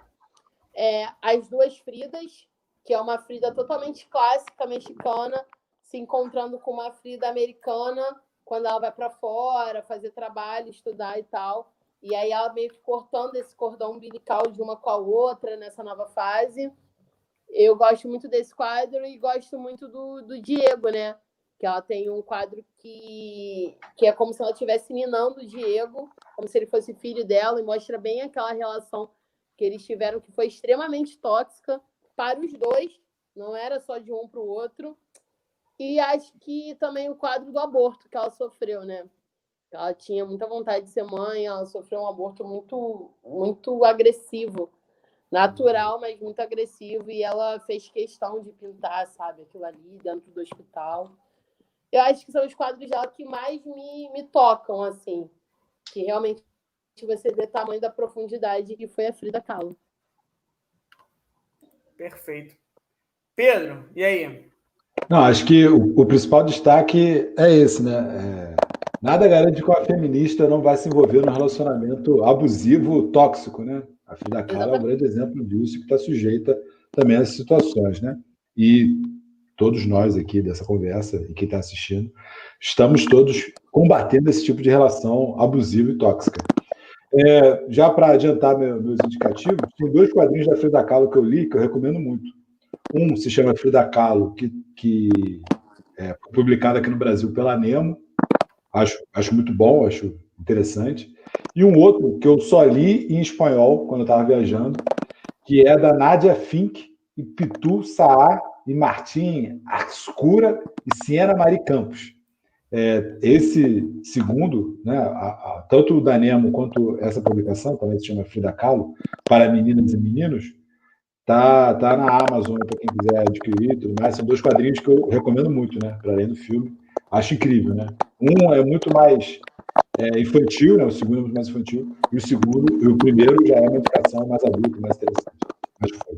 É, as duas Fridas, que é uma Frida totalmente clássica mexicana, se encontrando com uma Frida americana quando ela vai para fora fazer trabalho, estudar e tal. E aí ela meio que cortando esse cordão umbilical de uma com a outra nessa nova fase. Eu gosto muito desse quadro e gosto muito do, do Diego, né? Que ela tem um quadro que, que é como se ela estivesse minando o Diego, como se ele fosse filho dela, e mostra bem aquela relação que eles tiveram, que foi extremamente tóxica para os dois, não era só de um para o outro. E acho que também o quadro do aborto que ela sofreu, né? Ela tinha muita vontade de ser mãe, ela sofreu um aborto muito, muito agressivo natural, mas muito agressivo, e ela fez questão de pintar, sabe, aquilo ali dentro do hospital. Eu acho que são os quadros dela que mais me, me tocam, assim, que realmente você vê o tamanho da profundidade que foi a Frida Kahlo. Perfeito. Pedro, e aí? Não, acho que o, o principal destaque é esse, né? É, nada garante que uma feminista não vai se envolver num relacionamento abusivo, tóxico, né? A Frida Kahlo é um grande exemplo disso, que está sujeita também a essas situações, né? E todos nós aqui dessa conversa e quem está assistindo, estamos todos combatendo esse tipo de relação abusiva e tóxica. É, já para adiantar meus indicativos, tem dois quadrinhos da Frida Kahlo que eu li que eu recomendo muito. Um se chama Frida Kahlo, que, que é publicado aqui no Brasil pela Nemo. Acho, acho muito bom, acho interessante. E um outro que eu só li em espanhol quando eu estava viajando, que é da Nádia Fink e Pitu Saá e Martim Ascura e Siena Mari Campos. É, esse segundo, né, a, a, tanto o da Nemo quanto essa publicação, também se chama Frida Kahlo, para meninas e meninos, tá, tá na Amazon para quem quiser adquirir tudo mais. São dois quadrinhos que eu recomendo muito, né, para além do filme. Acho incrível, né? Um é muito mais é, infantil, né? O segundo é muito mais infantil. E o segundo, e o primeiro já é uma educação mais adulta, mais interessante. Acho que foi.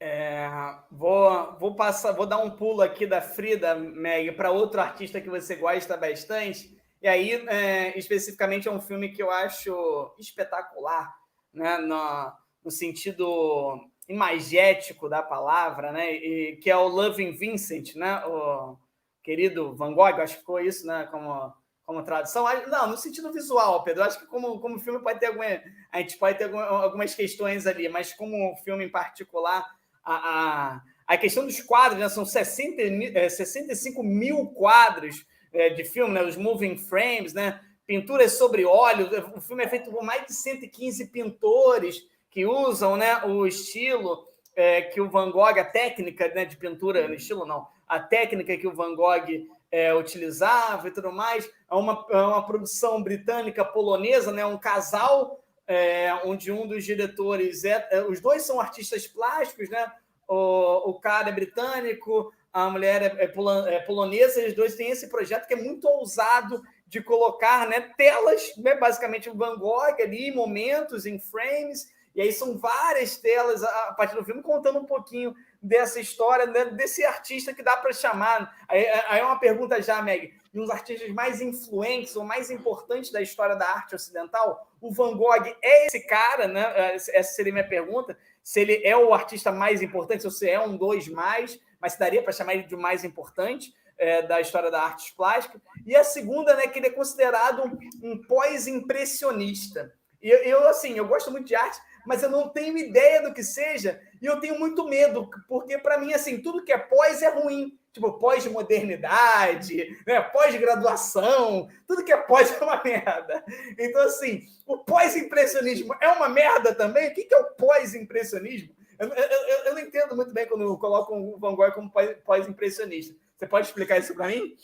É, vou, vou passar, vou dar um pulo aqui da Frida Meg para outro artista que você gosta bastante. E aí, é, especificamente, é um filme que eu acho espetacular, né? No, no sentido imagético da palavra, né? E, que é o Loving Vincent, né? O querido Van Gogh, acho que ficou isso, né? Como como tradução. Não, no sentido visual, Pedro. Acho que como, como filme pode ter alguma. A gente pode ter algumas questões ali, mas como filme em particular, a, a, a questão dos quadros, né? São 60, 65 é, mil quadros é, de filme, né? Os moving frames, né? Pinturas sobre óleo. O filme é feito por mais de 115 pintores que usam né, o estilo é, que o Van Gogh, a técnica né, de pintura, no estilo não, a técnica que o Van Gogh é, utilizava e tudo mais. É uma, é uma produção britânica polonesa, né? um casal é, onde um dos diretores é, é, os dois são artistas plásticos, né? O, o cara é britânico, a mulher é, é, é polonesa, e os dois têm esse projeto que é muito ousado de colocar né, telas, né, basicamente o Van Gogh ali, momentos em frames, e aí são várias telas a partir do filme contando um pouquinho dessa história, né, desse artista que dá para chamar. Aí, aí, é uma pergunta já, Meg, de uns artistas mais influentes ou mais importantes da história da arte ocidental, o Van Gogh é esse cara, né? Essa seria minha pergunta. Se ele é o artista mais importante, se você é um dois mais, mas daria para chamar ele de mais importante é, da história da arte plástica. E a segunda, né, que ele é considerado um, um pós-impressionista. E eu, eu, assim, eu gosto muito de arte, mas eu não tenho ideia do que seja e eu tenho muito medo, porque para mim, assim, tudo que é pós é ruim. Tipo, pós-modernidade, né? pós-graduação, tudo que é pós é uma merda. Então, assim, o pós-impressionismo é uma merda também? O que é o pós-impressionismo? Eu, eu, eu, não entendo muito bem quando colocam o Van Gogh como pós-impressionista. Você pode explicar isso para mim?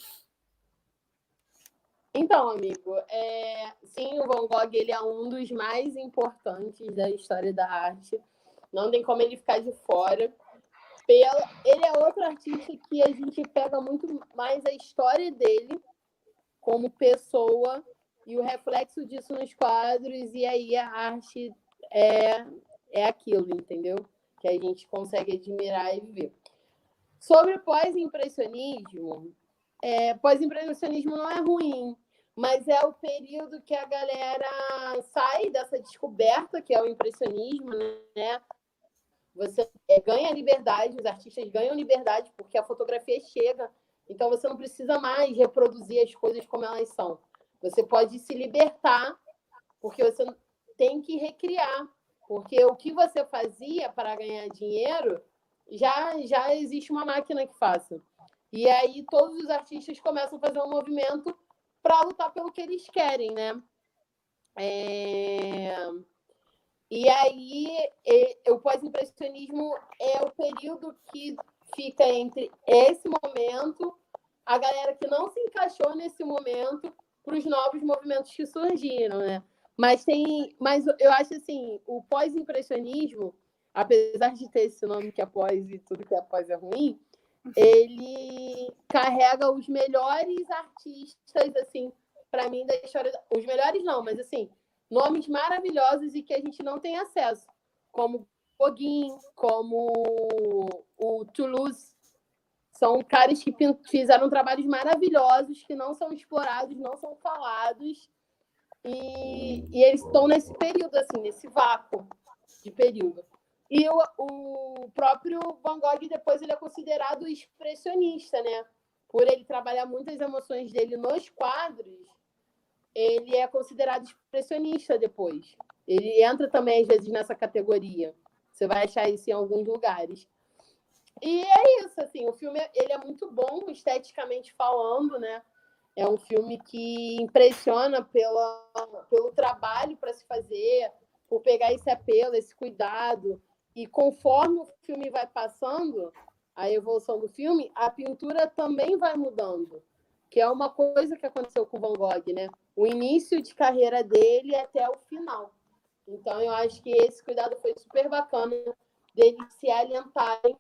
Então, amigo, é, sim, o Van Gogh ele é um dos mais importantes da história da arte. Não tem como ele ficar de fora. Ele é outro artista que a gente pega muito mais a história dele como pessoa e o reflexo disso nos quadros, e aí a arte é, é aquilo, entendeu? Que a gente consegue admirar e ver. Sobre pós-impressionismo, é, pós-impressionismo não é ruim, mas é o período que a galera sai dessa descoberta, que é o impressionismo, né? Você é, ganha liberdade, os artistas ganham liberdade porque a fotografia chega. Então você não precisa mais reproduzir as coisas como elas são. Você pode se libertar, porque você tem que recriar. Porque o que você fazia para ganhar dinheiro, já, já existe uma máquina que faça. E aí todos os artistas começam a fazer um movimento para lutar pelo que eles querem, né? É... E aí, o pós-impressionismo é o período que fica entre esse momento, a galera que não se encaixou nesse momento, para os novos movimentos que surgiram, né? Mas tem, mas eu acho assim, o pós-impressionismo, apesar de ter esse nome que é e tudo que é é ruim, ele carrega os melhores artistas assim, para mim da história, os melhores não, mas assim, nomes maravilhosos e que a gente não tem acesso, como Gauguin, como o Toulouse. São caras que fizeram trabalhos maravilhosos que não são explorados, não são falados. E, e eles estão nesse período, assim, nesse vácuo de período. E o, o próprio Van Gogh, depois, ele é considerado expressionista, né? Por ele trabalhar muitas emoções dele nos quadros, ele é considerado expressionista depois. Ele entra também, às vezes, nessa categoria. Você vai achar isso em alguns lugares. E é isso, assim, o filme ele é muito bom, esteticamente falando, né? É um filme que impressiona pela, pelo trabalho para se fazer, por pegar esse apelo, esse cuidado. E conforme o filme vai passando, a evolução do filme, a pintura também vai mudando, que é uma coisa que aconteceu com Van Gogh, né? O início de carreira dele até o final. Então, eu acho que esse cuidado foi super bacana deles se alientarem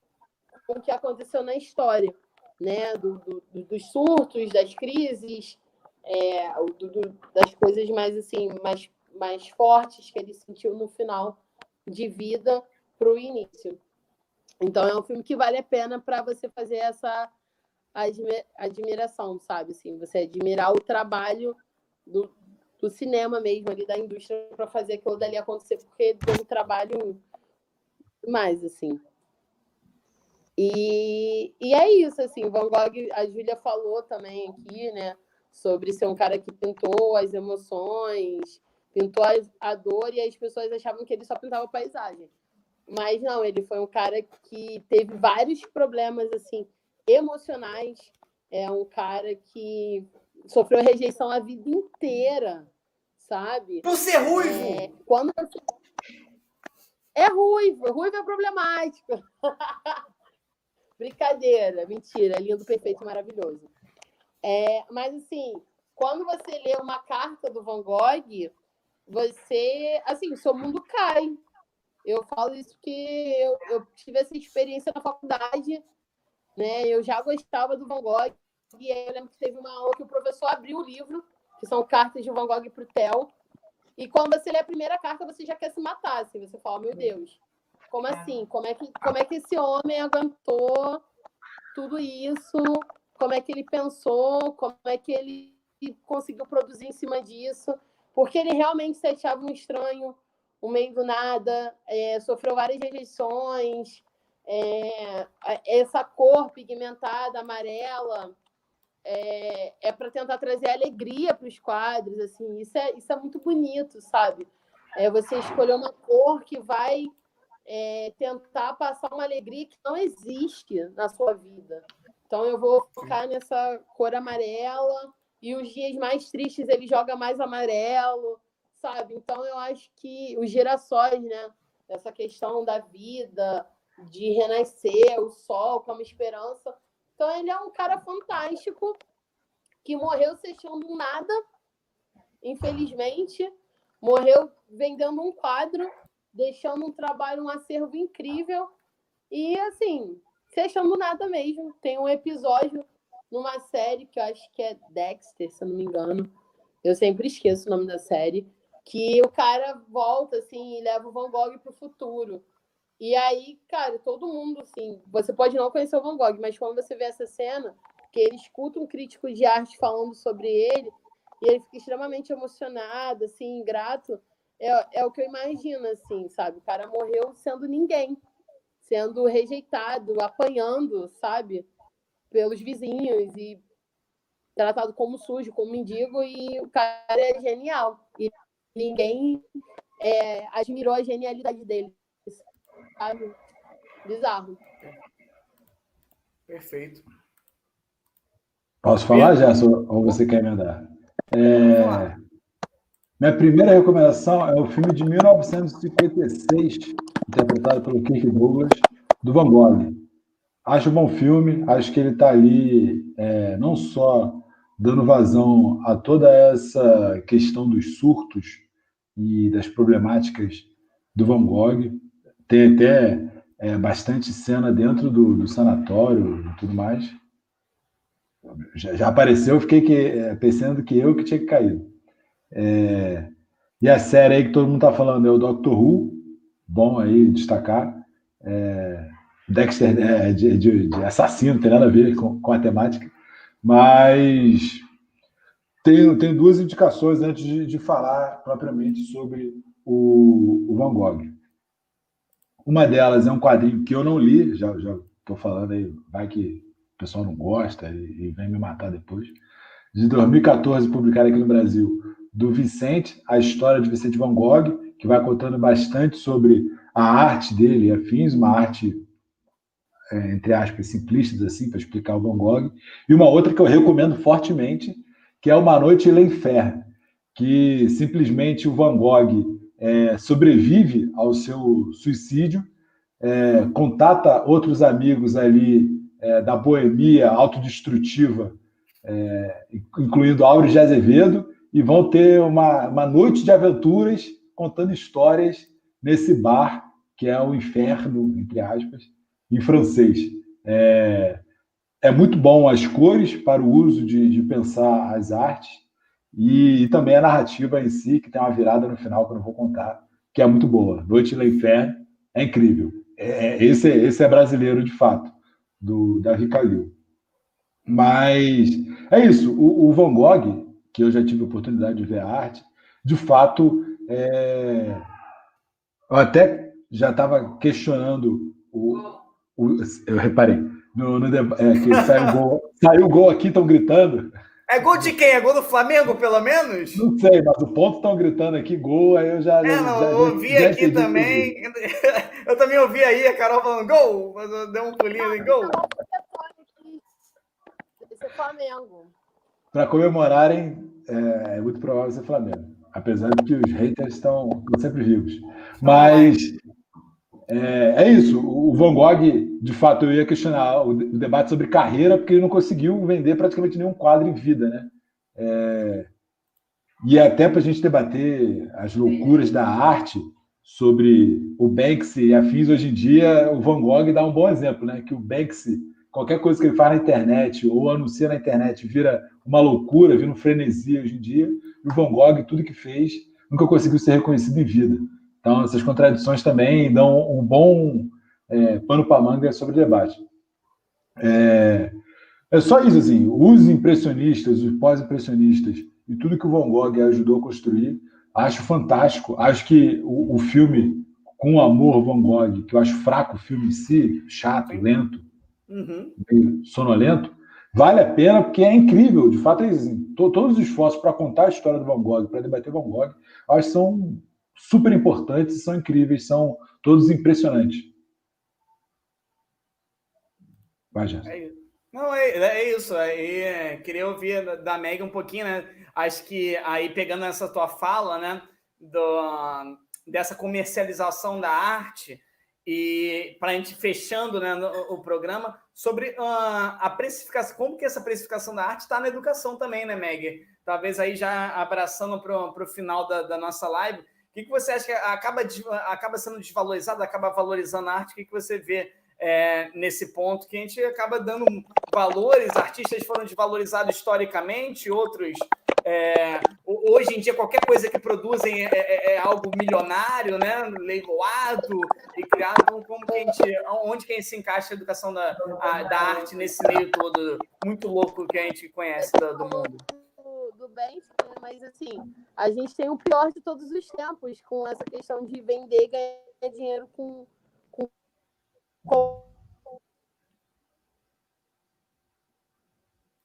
com o que aconteceu na história, né? Do, do, dos surtos, das crises, é, do, das coisas mais assim, mais, mais fortes que ele sentiu no final de vida para o início. Então é um filme que vale a pena para você fazer essa admiração, sabe? Assim, você admirar o trabalho do, do cinema mesmo, ali da indústria, para fazer aquilo dali acontecer, porque deu um trabalho mais, assim. E, e é isso, assim, Van Gogh, a Júlia falou também aqui, né, sobre ser um cara que pintou as emoções, pintou a dor, e as pessoas achavam que ele só pintava paisagem. Mas não, ele foi um cara que teve vários problemas, assim, emocionais, é um cara que sofreu rejeição a vida inteira, sabe? Por ser ruivo! É, quando você... É ruivo, ruivo é problemático. Brincadeira, mentira, lindo, perfeito, maravilhoso. É, mas assim, quando você lê uma carta do Van Gogh, você, assim, o seu mundo cai. Eu falo isso que eu, eu tive essa experiência na faculdade, né? Eu já gostava do Van Gogh, e aí eu lembro que teve uma aula que o professor abriu o livro, que são cartas de Van Gogh para o Theo. E quando você lê a primeira carta, você já quer se matar, assim, você fala, meu Deus, como assim? Como é que, como é que esse homem aguentou tudo isso? Como é que ele pensou? Como é que ele conseguiu produzir em cima disso? Porque ele realmente se achava um estranho, um meio do nada, é, sofreu várias rejeições, é, essa cor pigmentada, amarela, é, é para tentar trazer alegria para os quadros, assim, isso é, isso é muito bonito, sabe? É você escolher uma cor que vai é, tentar passar uma alegria que não existe na sua vida. Então eu vou focar nessa cor amarela e os dias mais tristes ele joga mais amarelo, sabe? Então eu acho que os girassóis, né? Essa questão da vida, de renascer, o sol como esperança, então ele é um cara fantástico que morreu se achando nada, infelizmente, morreu vendendo um quadro deixando um trabalho, um acervo incrível. E, assim, se achando nada mesmo. Tem um episódio numa série que eu acho que é Dexter, se eu não me engano. Eu sempre esqueço o nome da série. Que o cara volta, assim, e leva o Van Gogh pro futuro. E aí, cara, todo mundo, assim, você pode não conhecer o Van Gogh, mas quando você vê essa cena, que ele escuta um crítico de arte falando sobre ele, e ele fica extremamente emocionado, assim, grato, é, é o que eu imagino, assim, sabe? O cara morreu sendo ninguém, sendo rejeitado, apanhando, sabe? Pelos vizinhos e tratado como sujo, como mendigo, e o cara é genial. Ninguém é, admirou a genialidade dele sabe? Bizarro. Perfeito. Posso falar, Gerson, ou você quer emendar? É... Minha primeira recomendação é o filme de 1956, interpretado pelo Kirk Douglas, do Van Gogh. Acho um bom filme, acho que ele está ali é, não só dando vazão a toda essa questão dos surtos e das problemáticas do Van Gogh, tem até é, bastante cena dentro do, do, sanatório e tudo mais. Já, já apareceu, eu fiquei que, é, pensando que eu que tinha que caído. É, e a série aí que todo mundo está falando é o Doctor Who, bom aí destacar. É, Dexter é, de, de, de, assassino, tem nada a ver com, com a temática, mas tem, tem duas indicações antes de, de falar propriamente sobre o, o Van Gogh. Uma delas é um quadrinho que eu não li, já estou falando aí, vai que o pessoal não gosta e, e vem me matar depois. De 2014, publicado aqui no Brasil, do Vicente, a história de Vicente Van Gogh, que vai contando bastante sobre a arte dele e afins, uma arte, é, entre aspas, simplista, assim, para explicar o Van Gogh. E uma outra que eu recomendo fortemente, que é Uma Noite L'Enfer, que simplesmente o Van Gogh é, sobrevive ao seu suicídio, é, contata outros amigos ali é, da boemia autodestrutiva, é, incluindo Áureo de Azevedo, e vão ter uma, uma noite de aventuras contando histórias nesse bar, que é o inferno, entre aspas, em francês. É, é muito bom as cores para o uso de, de pensar as artes, e, e, também a narrativa em si, que tem uma virada no final que eu não vou contar, que é muito boa. Noite no Inferno é incrível. É, é, esse, esse é brasileiro de fato, do Davi Calil. Mas é isso. O, o, Van Gogh, que eu já tive a oportunidade de ver a arte, de fato, é... eu até já estava questionando o, o, eu reparei no, no é, que saiu gol, saiu gol aqui, estão gritando. É gol de quem? É gol do Flamengo, pelo menos? Não sei, mas o ponto estão gritando aqui gol, aí eu já. É, não, já, ouvi já, aqui já também. Eu também ouvi aí a Carol falando gol, mas eu dei um pulinho em gol. É Flamengo. Para comemorarem, é, é, muito provável ser Flamengo. Apesar de que os haters estão, estão sempre vivos. Mas é, é, isso. O Van Gogh, de fato, eu ia questionar o, debate sobre carreira, porque ele não conseguiu vender praticamente nenhum quadro em vida, né? É, e até para a gente debater as loucuras da arte sobre o Banksy e afins hoje em dia, o Van Gogh dá um bom exemplo, né? Que o Banksy, qualquer coisa que ele faz na internet ou anuncia na internet, vira uma loucura, vira um frenesi hoje em dia. E o Van Gogh, tudo que fez, nunca conseguiu ser reconhecido em vida. Então, essas contradições também dão um bom é, pano para manga sobre o debate. É, é só isso, assim, os impressionistas, os pós-impressionistas e tudo que o Van Gogh ajudou a construir, acho fantástico. Acho que o, o filme Com Amor Van Gogh, que eu acho fraco o filme em si, chato, lento, uhum. sonolento, vale a pena porque é incrível. De fato, é assim, todos os esforços para contar a história do Van Gogh, para debater Van Gogh, acho que são super importantes, são incríveis, são todos impressionantes. Vai, é Não, é, é isso. É, queria ouvir da Meg um pouquinho, né? Acho que aí pegando essa tua fala, né? Do, dessa comercialização da arte e para a gente fechando né, no, o programa sobre uh, a precificação, como que essa precificação da arte está na educação também, né, Meg? Talvez aí já abraçando para o final da, da nossa live, que, que você acha que acaba, acaba sendo desvalorizado, acaba valorizando a arte? O que, que você vê é, nesse ponto que a gente acaba dando valores, artistas foram desvalorizados historicamente, outros. É, hoje em dia, qualquer coisa que produzem é, é, é algo milionário, né? leiloado e criado. Então, como que a gente, onde que a gente se encaixa a educação da, a, da arte nesse meio todo muito louco que a gente conhece do mundo? Do bem, mas assim, a gente tem o pior de todos os tempos com essa questão de vender e ganhar dinheiro com, com, com...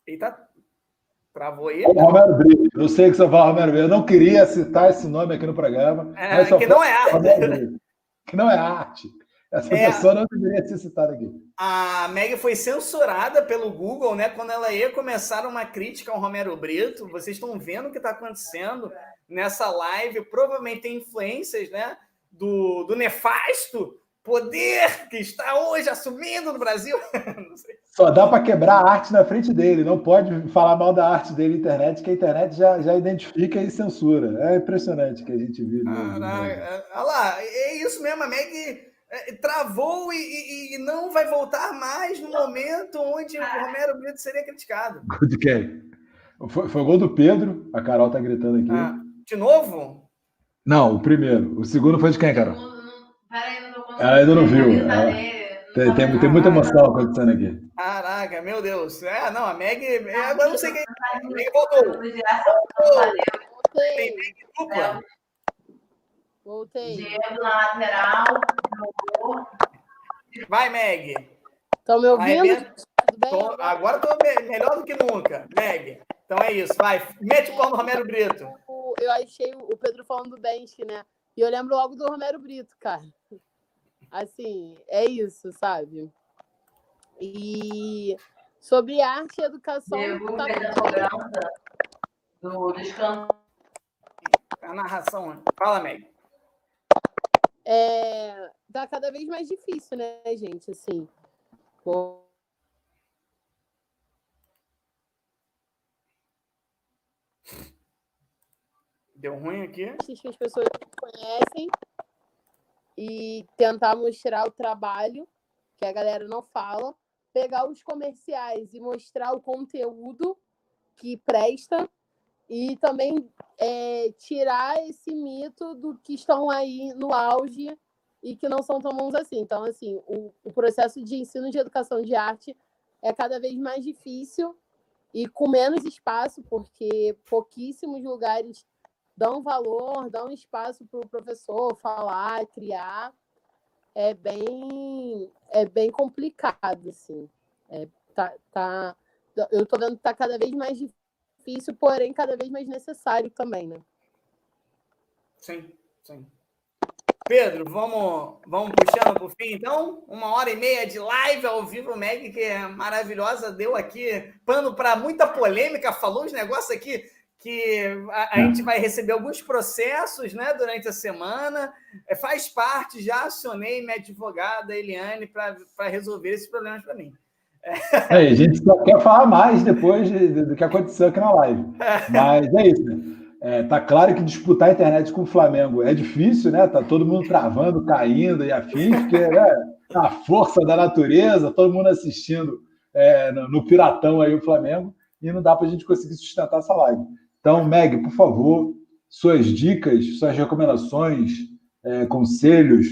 Eita, travou aí? Romero Brito, eu sei que você vai Romero Brito. Eu não queria citar esse nome aqui no programa. É, que não é arte. Que não é arte. Essa é, pessoa não deveria ser citada aqui. A Meg foi censurada pelo Google, né? Quando ela ia começar uma crítica ao Romero Brito. Vocês estão vendo o que está acontecendo nessa live. Provavelmente tem influências, né? Do, do nefasto poder que está hoje assumindo no Brasil. Só dá para quebrar a arte na frente dele. Não pode falar mal da arte dele na internet, que a internet já, já identifica e censura. É impressionante que a gente vive. Ah, olha lá, é isso mesmo. A Meg é, travou e, e, e, não vai voltar mais no momento onde o Romero Brito seria criticado. De quem? Foi, foi o gol do Pedro, a Carol tá gritando aqui. Ah, de novo? Não, o primeiro. O segundo foi de quem, Carol? Ela ainda não viu. Ela... Tem, tem, tem, muita emoção acontecendo aqui. Caraca, meu Deus. É, não, a Meg. Agora não sei quem. A Meg voltou. voltou. Tem Meg dupla. Voltei. Diego na lateral. Vai, Meg. Estão me ouvindo? Tô, agora estou melhor do que nunca, Meg. Então é isso, vai. Mete o pau no Romero Brito. Eu achei o Pedro falando do Bench, né? E eu lembro logo do Romero Brito, cara. Assim, é isso, sabe? E sobre arte e educação. Tá... Do descanso. A narração. Né? Fala, Meg é, tá cada vez mais difícil, né, gente? Assim. Deu ruim aqui? Que as pessoas conhecem e tentar mostrar o trabalho que a galera não fala, pegar os comerciais e mostrar o conteúdo que presta e também é, tirar esse mito do que estão aí no auge e que não são tão bons assim. Então, assim, o, o processo de ensino de educação de arte é cada vez mais difícil e com menos espaço, porque pouquíssimos lugares dão valor, dão espaço para o professor falar, criar. É bem, é bem complicado, assim. É, tá, tá, eu estou vendo que está cada vez mais difícil difícil, porém cada vez mais necessário também, né? Sim, sim. Pedro, vamos, vamos puxando para o fim, então? Uma hora e meia de live ao vivo, Meg, que é maravilhosa, deu aqui pano para muita polêmica, falou uns negócios aqui que a, a, gente vai receber alguns processos né, durante a semana. É, faz parte, já acionei minha advogada, Eliane, para resolver esses problemas para mim. É, a gente só quer falar mais depois de, de, do que aconteceu aqui na live. Mas é isso. Né? É, tá claro que disputar a internet com o Flamengo é difícil, né? Tá todo mundo travando, caindo e afins, porque é a força da natureza, todo mundo assistindo é, no, no, piratão aí o Flamengo, e não dá para a gente conseguir sustentar essa live. Então, Meg, por favor, suas dicas, suas recomendações, é, conselhos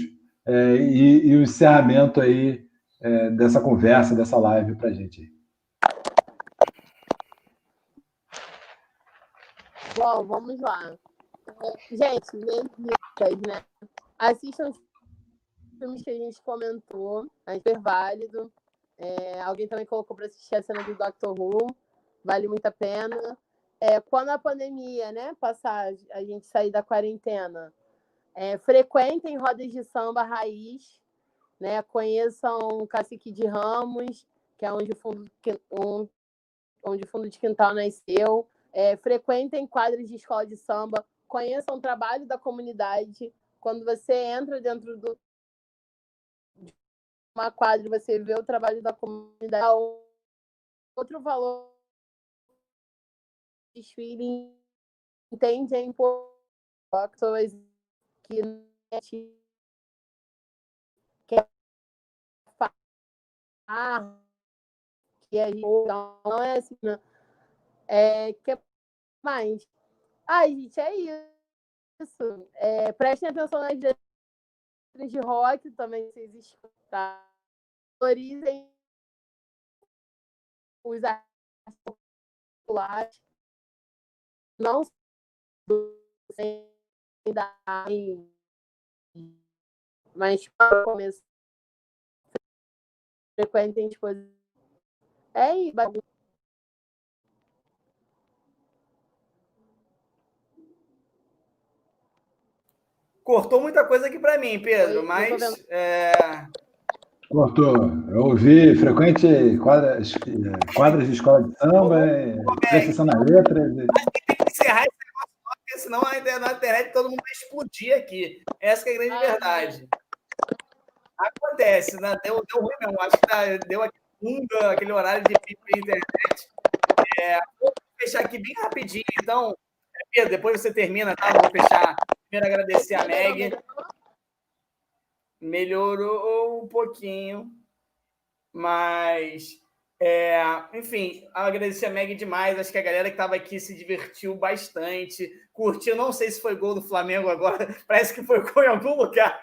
é, e, e o encerramento aí é, dessa conversa, dessa live para a gente. Bom, vamos lá. Gente, dicas, né? Assistam os filmes que a gente comentou, é super válido. É, alguém também colocou para assistir a cena do Doctor Who, vale muito a pena. É, quando a pandemia, né, passar, a gente sair da quarentena, é, frequentem rodas de samba raiz, né? Conheçam o Cacique de Ramos, que é onde o fundo, onde o fundo de quintal nasceu. É, frequentem quadros de escola de samba, conheçam o trabalho da comunidade. Quando você entra dentro do uma quadra, você vê o trabalho da comunidade. Outro valor desfile entende a importância que que a gente não é assim, não. É, que mais? Ai, gente, é isso. É, prestem atenção nas letras de rock também, se vocês escutarem. Valorizem os artistas populares. Não sem dar mas para começar frequentem exposições. É isso. Cortou muita coisa aqui para mim, Pedro, mas. É... Cortou. Eu ouvi frequente quadras, quadras de escola de samba, prestação nas letras. Tem que encerrar esse negócio, porque senão a internet, na internet todo mundo vai explodir aqui. Essa é a grande ah, verdade. Acontece, né? Deu, deu ruim mesmo. Acho que tá, deu aquele horário de pico de internet. É, vou fechar aqui bem rapidinho, então. Pedro, depois você termina, tá? Vou fechar. Primeiro agradecer a Meg. Melhorou um pouquinho, mas é, enfim, agradecer a Meg demais. Acho que a galera que estava aqui se divertiu bastante, curtiu. Não sei se foi gol do Flamengo agora, parece que foi gol em algum lugar.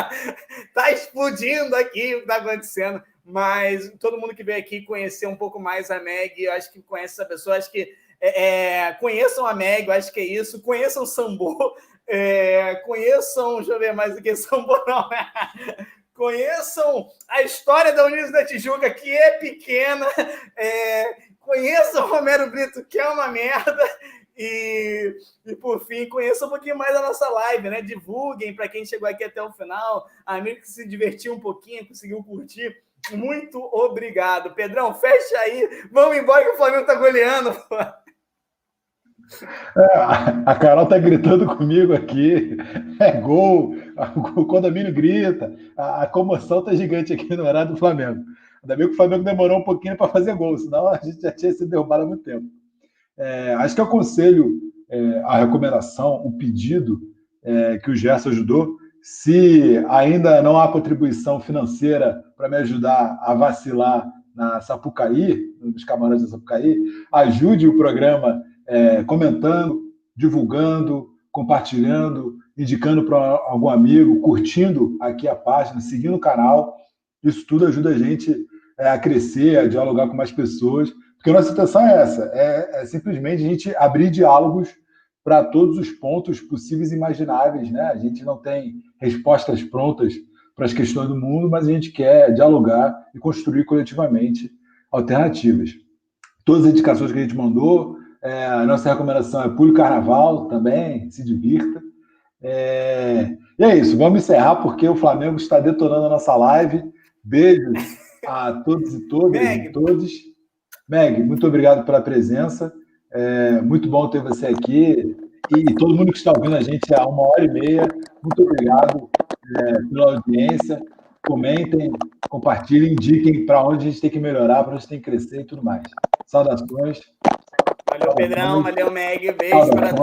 tá explodindo aqui o que está acontecendo. Mas todo mundo que veio aqui conhecer um pouco mais a Meg, acho que conhece essa pessoa, acho que é, é conheçam a Meg, acho que é isso. Conheçam o Sambo, é, conheçam, deixa eu ver mais do que Sambo, não. conheçam a história da Unidos da Tijuca, que é pequena. É, conheçam o Romero Brito, que é uma merda. E, e por fim, conheçam um pouquinho mais a nossa live, né? Divulguem para quem chegou aqui até o final, amigo que se divertiu um pouquinho, conseguiu curtir. Muito obrigado. Pedrão, fecha aí. Vamos embora que o Flamengo tá goleando. Pô. É, a Carol tá gritando comigo aqui. É gol. O condomínio grita. A, comoção tá gigante aqui no horário do Flamengo. Ainda bem que o Flamengo demorou um pouquinho para fazer gol, senão a gente já tinha sido derrubado há muito tempo. É, acho que eu aconselho é, a recomendação, um pedido é, que o Gerson ajudou. Se ainda não há contribuição financeira para me ajudar a vacilar na Sapucaí, nos camarotes da Sapucaí, ajude o programa é, comentando, divulgando, compartilhando, indicando para algum amigo, curtindo aqui a página, seguindo o canal. Isso tudo ajuda a gente é, a crescer, a dialogar com mais pessoas. Porque a nossa intenção é essa: é, é simplesmente a gente abrir diálogos para todos os pontos possíveis e imagináveis. Né? A gente não tem respostas prontas para as questões do mundo, mas a gente quer dialogar e construir coletivamente alternativas. Todas as indicações que a gente mandou, é, a nossa recomendação é pule carnaval também, se divirta. É, e é isso, vamos encerrar porque o Flamengo está detonando a nossa live. Beijos a todos e todas Meg. e todos. Meg, muito obrigado pela presença. É muito bom ter você aqui. E todo mundo que está ouvindo a gente há uma hora e meia, muito obrigado é, pela audiência. Comentem, compartilhem, indiquem para onde a gente tem que melhorar, para onde a gente tem que crescer e tudo mais. Saudações. Valeu, Pedrão. Valeu, Meg. Beijo para todos.